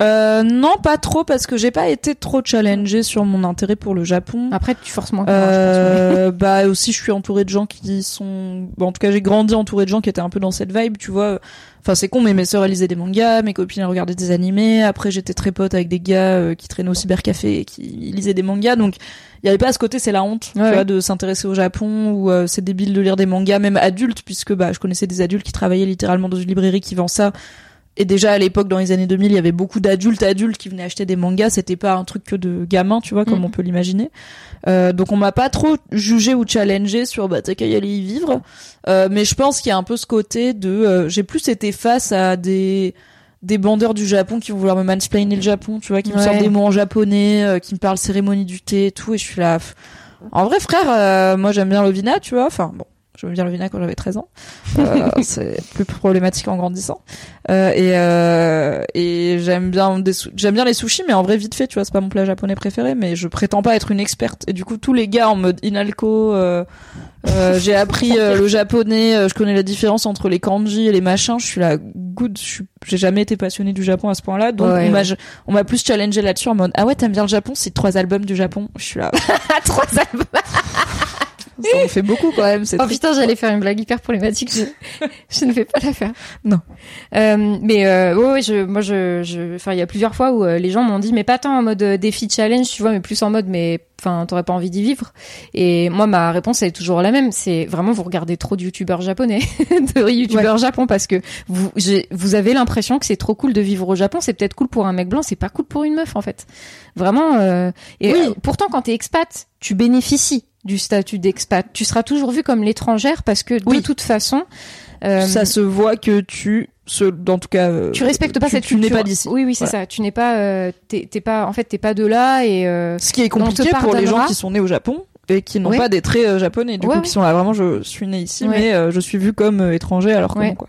Euh, non, pas trop, parce que j'ai pas été trop challengée sur mon intérêt pour le Japon. Après, tu forces moins. je pense, Euh, bah aussi, je suis entourée de gens qui sont. bon, en tout cas, j'ai grandi entourée de gens qui étaient un peu dans cette vibe, tu vois. Enfin, c'est con, mais mes sœurs elles lisaient des mangas, mes copines elles regardaient des animés. Après, j'étais très pote avec des gars euh, qui traînaient au cybercafé et qui lisaient des mangas. Donc, il y avait pas à ce côté, c'est la honte, tu vois, de s'intéresser au Japon ou euh, c'est débile de lire des mangas, même adultes, puisque bah je connaissais des adultes qui travaillaient littéralement dans une librairie qui vend ça. Et déjà à l'époque, dans les années 2000, il y avait beaucoup d'adultes adultes qui venaient acheter des mangas. C'était pas un truc que de gamins, tu vois, comme Mhm. on peut l'imaginer. Euh, donc on m'a pas trop jugé ou challengé sur bah t'as qu'à y aller y vivre. Euh, mais je pense qu'il y a un peu ce côté de euh, j'ai plus été face à des des bandeurs du Japon qui vont vouloir me mansplainer le Japon, tu vois, qui me sortent des mots en japonais, euh, qui me parlent cérémonie du thé et tout, et je suis là. En vrai, frère, euh, moi j'aime bien l'Ovina, tu vois. Enfin bon, j'aime bien l'Ovina quand j'avais 13 ans. Euh, c'est plus problématique en grandissant. Euh, et euh, et j'aime bien des j'aime bien les sushis, mais en vrai vite fait, tu vois, c'est pas mon plat japonais préféré, mais je prétends pas être une experte. Et du coup, tous les gars en mode inalco, euh, euh, j'ai appris le japonais, euh, je connais la différence entre les kanji et les machins. Je suis là, good. je J'ai jamais été passionnée du Japon à ce point-là, donc Ouais, on m'a ouais. on m'a plus challengé là-dessus en mode ah ouais t'aimes bien le Japon, c'est trois albums du Japon. Je suis là, trois albums. Ça en fait beaucoup quand même. Oh putain, j'allais faire une blague hyper problématique. Je, je ne vais pas la faire. Non. Euh, mais euh, ouais, ouais, je, moi, je, je, enfin, il y a plusieurs fois où euh, les gens m'ont dit, mais pas tant en mode euh, défi challenge, tu vois, mais plus en mode, mais, enfin, t'aurais pas envie d'y vivre. Et moi, ma réponse elle est toujours la même. C'est vraiment vous regardez trop de youtubeurs japonais, de youtubeurs japon, parce que vous, vous avez l'impression que c'est trop cool de vivre au Japon. C'est peut-être cool pour un mec blanc, c'est pas cool pour une meuf, en fait. Vraiment. euh, et Oui. pourtant, quand t'es expat, tu bénéficies du statut d'expat. Tu seras toujours vu comme l'étrangère parce que de Oui. toute façon, euh, ça se voit que tu, se, en tout cas, euh, tu respectes pas tu- cette tu n'es culture. pas d'ici. Oui, oui, c'est ça. Tu n'es pas, euh, t'es pas, en fait, t'es pas de là et euh, Ce qui est compliqué pour les gens qui sont nés au Japon et qui n'ont Ouais. pas des traits euh, japonais, du Ouais, coup, ouais. qui sont là vraiment, je suis né ici, mais je suis vu comme étranger alors que non, quoi.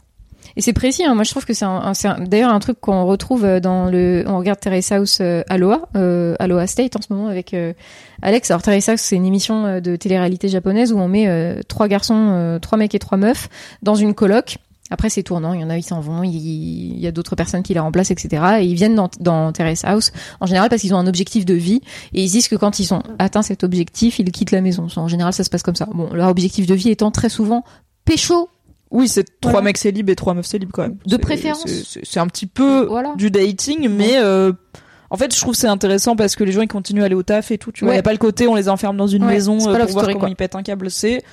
Et c'est précis. Hein. Moi, je trouve que c'est un, un- d'ailleurs un truc qu'on retrouve euh, dans le. On regarde Terrace House euh, Aloha, euh, Aloha State en ce moment avec euh, Alex. Alors Terrace House, c'est une émission euh, de télé-réalité japonaise où on met euh, trois garçons, euh, trois mecs et trois meufs dans une coloc. Après, c'est tournant. Il y en a, ils s'en vont. Il, il y a d'autres personnes qui les remplacent, etc. Et ils viennent dans, dans Terrace House en général parce qu'ils ont un objectif de vie et ils disent que quand ils ont atteint cet objectif, ils quittent la maison. En général, ça se passe comme ça. Bon, leur objectif de vie étant très souvent pécho Oui, c'est trois Voilà. mecs célibes et trois meufs célibes quand même. De préférence. c'est- un petit peu Voilà. du dating, mais euh, en fait, je trouve c'est intéressant parce que les gens ils continuent à aller au taf et tout. Tu vois, Ouais. y a pas le côté on les enferme dans une Ouais, maison euh, pour voir comment quoi. ils pètent un câble. C'est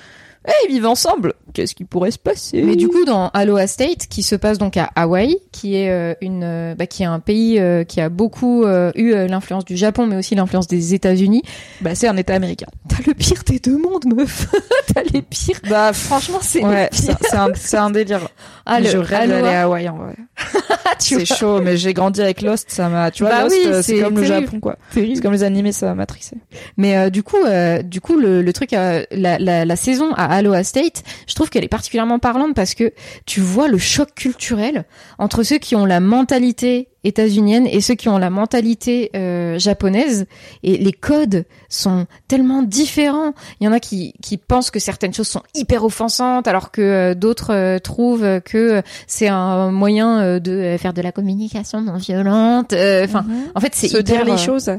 eh ils vivent ensemble. Qu'est-ce qui pourrait se passer Mais du coup, dans Aloha State, qui se passe donc à Hawaï, qui est euh, une, euh, bah, qui est un pays euh, qui a beaucoup eu l'influence du Japon, mais aussi l'influence des États-Unis. bah c'est un État américain. T'as le pire des deux mondes, meuf. T'as les pires. Bah Franchement, c'est ouais, un, c'est un délire. Ah, le je rêve d'aller à Hawaï en vrai. C'est chaud, mais j'ai grandi avec Lost, ça m'a, tu vois, Bah Lost, oui, euh, c'est comme le. Japon, quoi. C'est comme les animés, ça m'a matrixé. Mais euh, du coup, euh, du coup, le, le truc, euh, la, la, la saison à Aloha State, je trouve qu'elle est particulièrement parlante parce que tu vois le choc culturel entre ceux qui ont la mentalité états-unienne et ceux qui ont la mentalité euh, japonaise et les codes sont tellement différents. Il y en a qui, qui pensent que certaines choses sont hyper offensantes alors que euh, d'autres euh, trouvent que c'est un moyen euh, de faire de la communication non violente. Euh, Enfin, en fait, c'est Se hyper, dire les choses.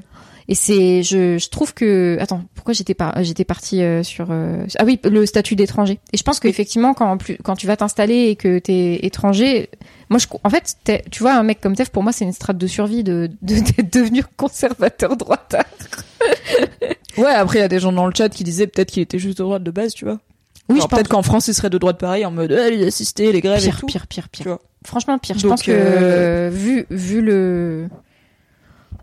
et c'est, je, je trouve que, attends, pourquoi j'étais pas, j'étais partie euh, sur, euh, ah oui, le statut d'étranger. Et je pense qu'effectivement, quand plus, quand tu vas t'installer et que t'es étranger, moi, je, en fait, tu vois, un mec comme Tef, pour moi, c'est une strate de survie de, de, devenu conservateur droitard. Ouais, après, il y a des gens dans le chat qui disaient peut-être qu'il était juste de droite de base, tu vois. Oui, je peut-être qu'en France, il serait de droite pareil, en mode, eh, les assistés, les grèves et Pire, tout. pire, pire, pire. Tu vois. Franchement, pire. Je pense que, euh, vu, vu le,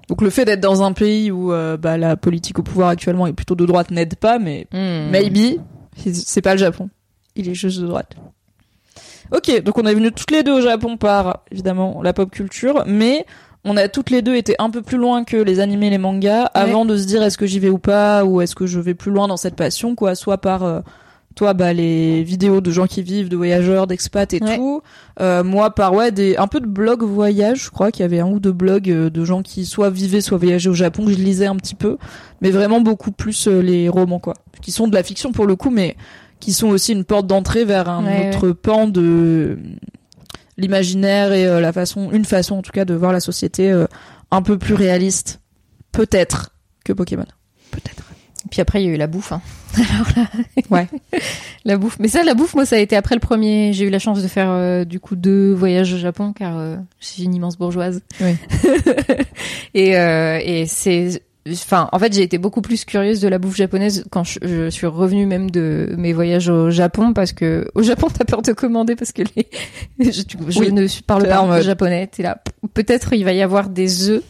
Donc le fait d'être dans un pays où euh, bah, la politique au pouvoir actuellement est plutôt de droite n'aide pas, mais Hmm. maybe c'est pas le Japon. Il est juste de droite. Ok, donc on est venu toutes les deux au Japon par évidemment la pop culture, mais on a toutes les deux été un peu plus loin que les animés et les mangas avant de se dire est-ce que j'y vais ou pas ou est-ce que je vais plus loin dans cette passion quoi, soit par euh, toi bah les vidéos de gens qui vivent, de voyageurs, d'expats et Ouais. tout. Euh, moi par ouais des un peu de blog voyage, je crois qu'il y avait un ou deux blogs euh, de gens qui soit vivaient soit voyageaient au Japon que je lisais un petit peu, mais vraiment beaucoup plus euh, les romans quoi, qui sont de la fiction pour le coup mais qui sont aussi une porte d'entrée vers un Ouais, autre pan de l'imaginaire et euh, la façon une façon en tout cas de voir la société euh, un peu plus réaliste peut-être que Pokémon. Peut-être. Puis après, il y a eu la bouffe. Hein. Alors là, Ouais. la bouffe. Mais ça, la bouffe, moi, ça a été après le premier. J'ai eu la chance de faire euh, du coup deux voyages au Japon, car je suis une immense bourgeoise. Oui. et euh, et c'est. Enfin, en fait, j'ai été beaucoup plus curieuse de la bouffe japonaise quand je, je suis revenue même de mes voyages au Japon, parce que au Japon, t'as peur de commander parce que les, je, je Oui. ne parle pas en japonais. T'es là. Peut-être il va y avoir des œufs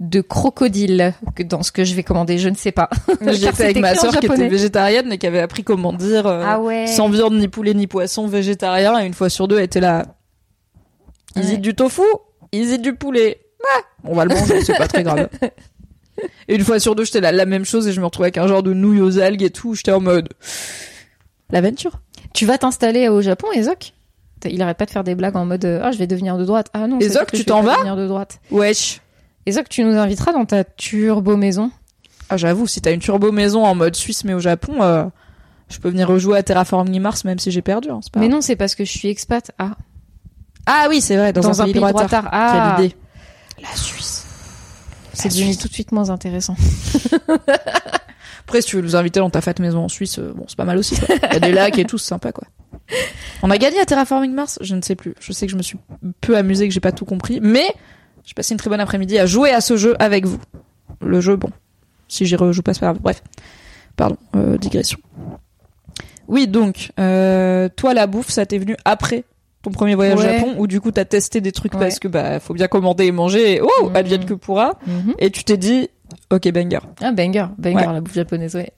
de crocodile que- dans ce que je vais commander. Je ne sais pas. J'étais avec ma sœur qui était végétarienne mais qui avait appris comment dire euh, Ah ouais. sans viande ni poulet ni poisson végétarien et une fois sur deux elle était là ils Ouais. y du tofu ils y du poulet Ah, on va le manger c'est pas très grave et une fois sur deux j'étais là la même chose et je me retrouvais avec un genre de nouilles aux algues et tout j'étais en mode l'aventure Tu vas t'installer au Japon, Ezok Il arrête pas de faire des blagues en mode euh, ah je vais devenir de droite. Ah non. Ezok, tu t'en vas devenir de droite. wesh Ezok, tu nous inviteras dans ta turbo maison? ah j'avoue si t'as une turbo maison en mode suisse mais au Japon euh, je peux venir rejouer à Terraforming Mars même si j'ai perdu hein, pas Mais non, c'est parce que je suis expat. Ah, ah oui c'est vrai dans, dans, un, pays, droitard. droitard. Ah, Quelle idée la Suisse c'est devenu tout de suite moins intéressant. Après, si tu veux nous inviter dans ta fat maison en Suisse, euh, bon, c'est pas mal aussi. quoi. Il y a des lacs et tout, c'est sympa, quoi. On a gagné à Terraforming Mars? Je ne sais plus. Je sais que je me suis peu amusée, que j'ai pas tout compris, mais j'ai passé une très bonne après-midi à jouer à ce jeu avec vous. Le jeu, bon, si j'y rejoue pas, c'est pas grave. Bref, pardon, euh, digression. Oui, donc, euh, toi, la bouffe, ça t'est venu après ton premier voyage au Ouais. Japon, où du coup, t'as testé des trucs Ouais. parce que bah, faut bien commander et manger, et oh, Mhm. advienne que pourra, Mhm. et tu t'es dit, ok, banger. Ah banger, banger Ouais. la bouffe japonaise, ouais.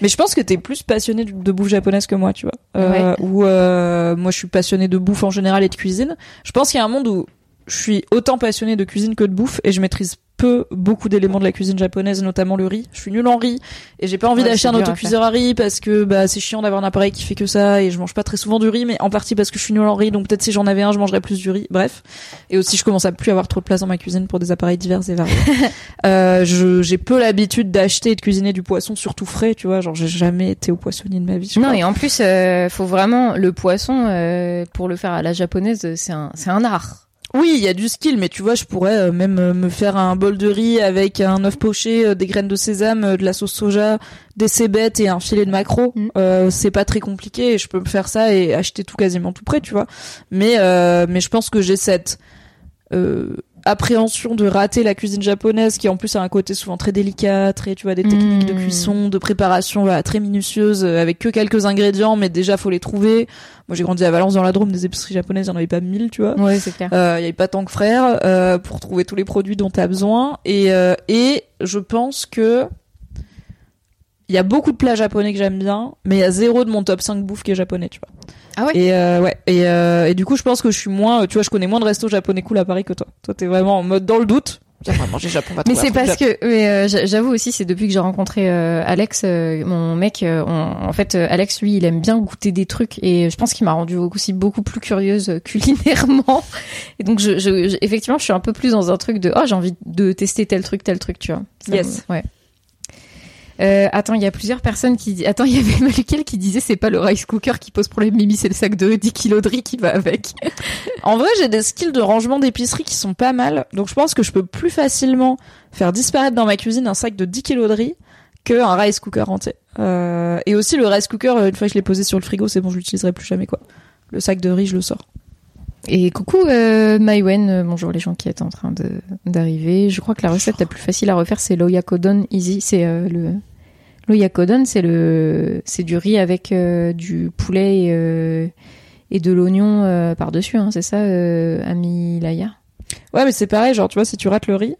Mais je pense que t'es plus passionné de- de bouffe japonaise que moi, tu vois. Euh, Ou euh, moi, je suis passionné de bouffe en général et de cuisine. Je pense qu'il y a un monde où je suis autant passionné de cuisine que de bouffe et je maîtrise peu beaucoup d'éléments de la cuisine japonaise, notamment le riz. Je suis nulle en riz et j'ai pas envie Ouais, d'acheter un dur à autocuiseur à riz parce que bah c'est chiant d'avoir un appareil qui fait que ça et je mange pas très souvent du riz, mais en partie parce que je suis nulle en riz. Donc peut-être si j'en avais un, je mangerais plus du riz. Bref. Et aussi, je commence à plus avoir trop de place dans ma cuisine pour des appareils divers et variés. euh, j'ai peu l'habitude d'acheter et de cuisiner du poisson, surtout frais, tu vois. Genre, j'ai jamais été au poissonnier de ma vie. Non crois. et en plus, euh, faut vraiment le poisson euh, pour le faire à la japonaise, c'est un, c'est un art. Oui, il y a du skill, mais tu vois, je pourrais euh, même euh, me faire un bol de riz avec un œuf poché, euh, des graines de sésame, de la sauce soja, des cébettes et un filet de maquereau. Mm. Euh, c'est pas très compliqué, et je peux me faire ça et acheter tout quasiment tout près, tu vois. Mais euh, mais je pense que j'ai cette euh, appréhension de rater la cuisine japonaise qui en plus a un côté souvent très délicat, très tu vois des techniques de Mm. cuisson, de préparation voilà, très minutieuses euh, avec que quelques ingrédients mais déjà faut les trouver. Moi j'ai grandi à Valence dans la Drôme, des épiceries japonaises, il y en avait pas mille, tu vois. Ouais, c'est clair. Euh, Il y avait pas tant que frères euh, pour trouver tous les produits dont tu as besoin. Et, euh, et je pense que il y a beaucoup de plats japonais que j'aime bien, mais il y a zéro de mon top 5 bouffe qui est japonais, tu vois. Ah ouais? Et euh, ouais. Et, euh, et du coup, je pense que je suis moins, tu vois, je connais moins de restos japonais cool à Paris que toi. Toi, t'es vraiment en mode dans le doute. Manger japon. va Mais c'est parce que, mais euh, j'a- j'avoue aussi, c'est depuis que j'ai rencontré euh, Alex, euh, mon mec. euh, on- en fait, euh, Alex, lui, il aime bien goûter des trucs, et je pense qu'il m'a rendu aussi beaucoup plus curieuse euh, culinairement. Et donc, je, je- je- effectivement, je suis un peu plus dans un truc de, oh, j'ai envie de tester tel truc, tel truc, tu vois. Ça Yes. me- ouais. Euh, attends, il y a plusieurs personnes qui disent. Attends, il y avait lequel qui disait c'est pas le rice cooker qui pose problème, Mimi, c'est le sac de 10 kilos de riz qui va avec. En vrai, j'ai des skills de rangement d'épicerie qui sont pas mal. Donc je pense que je peux plus facilement faire disparaître dans ma cuisine un sac de 10 kilos de riz que un rice cooker entier. Euh, et aussi le rice cooker, euh, une fois que je l'ai posé sur le frigo, c'est bon, je l'utiliserai plus jamais quoi. Le sac de riz, je le sors. Et coucou euh, Maïwen, euh, bonjour les gens qui êtes en train de d'arriver. Je crois que la recette la plus facile à refaire c'est l'oyakodon easy, c'est euh, le l'oyakodon, c'est le c'est du riz avec euh, du poulet et, euh, et de l'oignon euh, par-dessus hein, c'est ça euh, Amilaya Ouais, mais c'est pareil, genre tu vois, si tu rates le riz,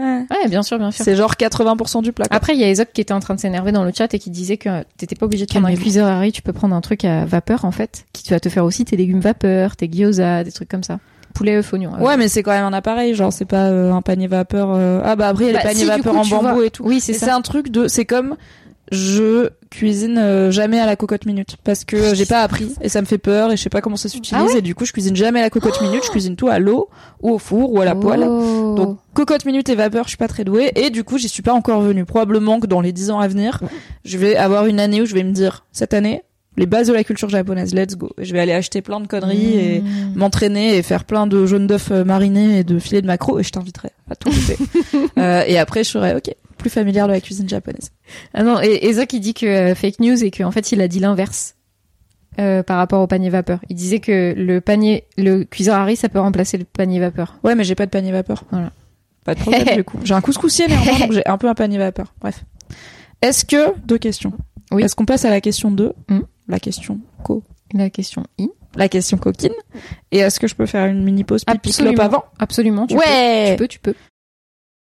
Ouais. Ouais, bien sûr, bien sûr. C'est genre 80% du plat. quoi. Après, il y a Ezok qui était en train de s'énerver dans le chat et qui disait que t'étais pas obligé de prendre un cuiseur à riz, tu peux prendre un truc à vapeur en fait, qui va te faire aussi tes légumes vapeur, tes gyoza, des trucs comme ça. Poulet œuf oignon. euh. Ouais, mais c'est quand même un appareil, genre c'est pas euh, un panier vapeur. euh, Ah bah après il y a Bah, les paniers si, du vapeur coup, en bambou vois. et tout. Oui, c'est ça. c'est un truc de, c'est comme je cuisine euh, jamais à la cocotte minute parce que euh, j'ai pas appris et ça me fait peur et je sais pas comment ça s'utilise Ah ouais et du coup je cuisine jamais à la cocotte minute, je cuisine tout à l'eau ou au four ou à la poêle. Oh. Donc cocotte minute et vapeur, je suis pas très douée et du coup j'y suis pas encore venue. Probablement que dans les 10 ans à venir, je vais avoir une année où je vais me dire cette année les bases de la culture japonaise, let's go. Je vais aller acheter plein de conneries et Mmh. m'entraîner et faire plein de jaunes d'œufs euh, marinés et de filets de maquereau et je t'inviterai à tout goûter. euh, et après je serai ok plus familière de la cuisine japonaise. Ah non, et Ezok il dit que euh, fake news et qu'en fait il a dit l'inverse euh, par rapport au panier vapeur. Il disait que le panier, le cuiseur à riz, ça peut remplacer le panier vapeur. Ouais mais j'ai pas de panier vapeur. Voilà. Pas de problème du coup. J'ai un couscoussier néanmoins donc j'ai un peu un panier vapeur. Bref. Est-ce que deux questions. Oui. Est-ce qu'on passe à la question 2 Mm. La question co. La question I. La question coquine. Et est-ce que je peux faire une mini pause pipi Absolument. avant? Absolument. Tu Ouais. Peux, tu peux, tu peux.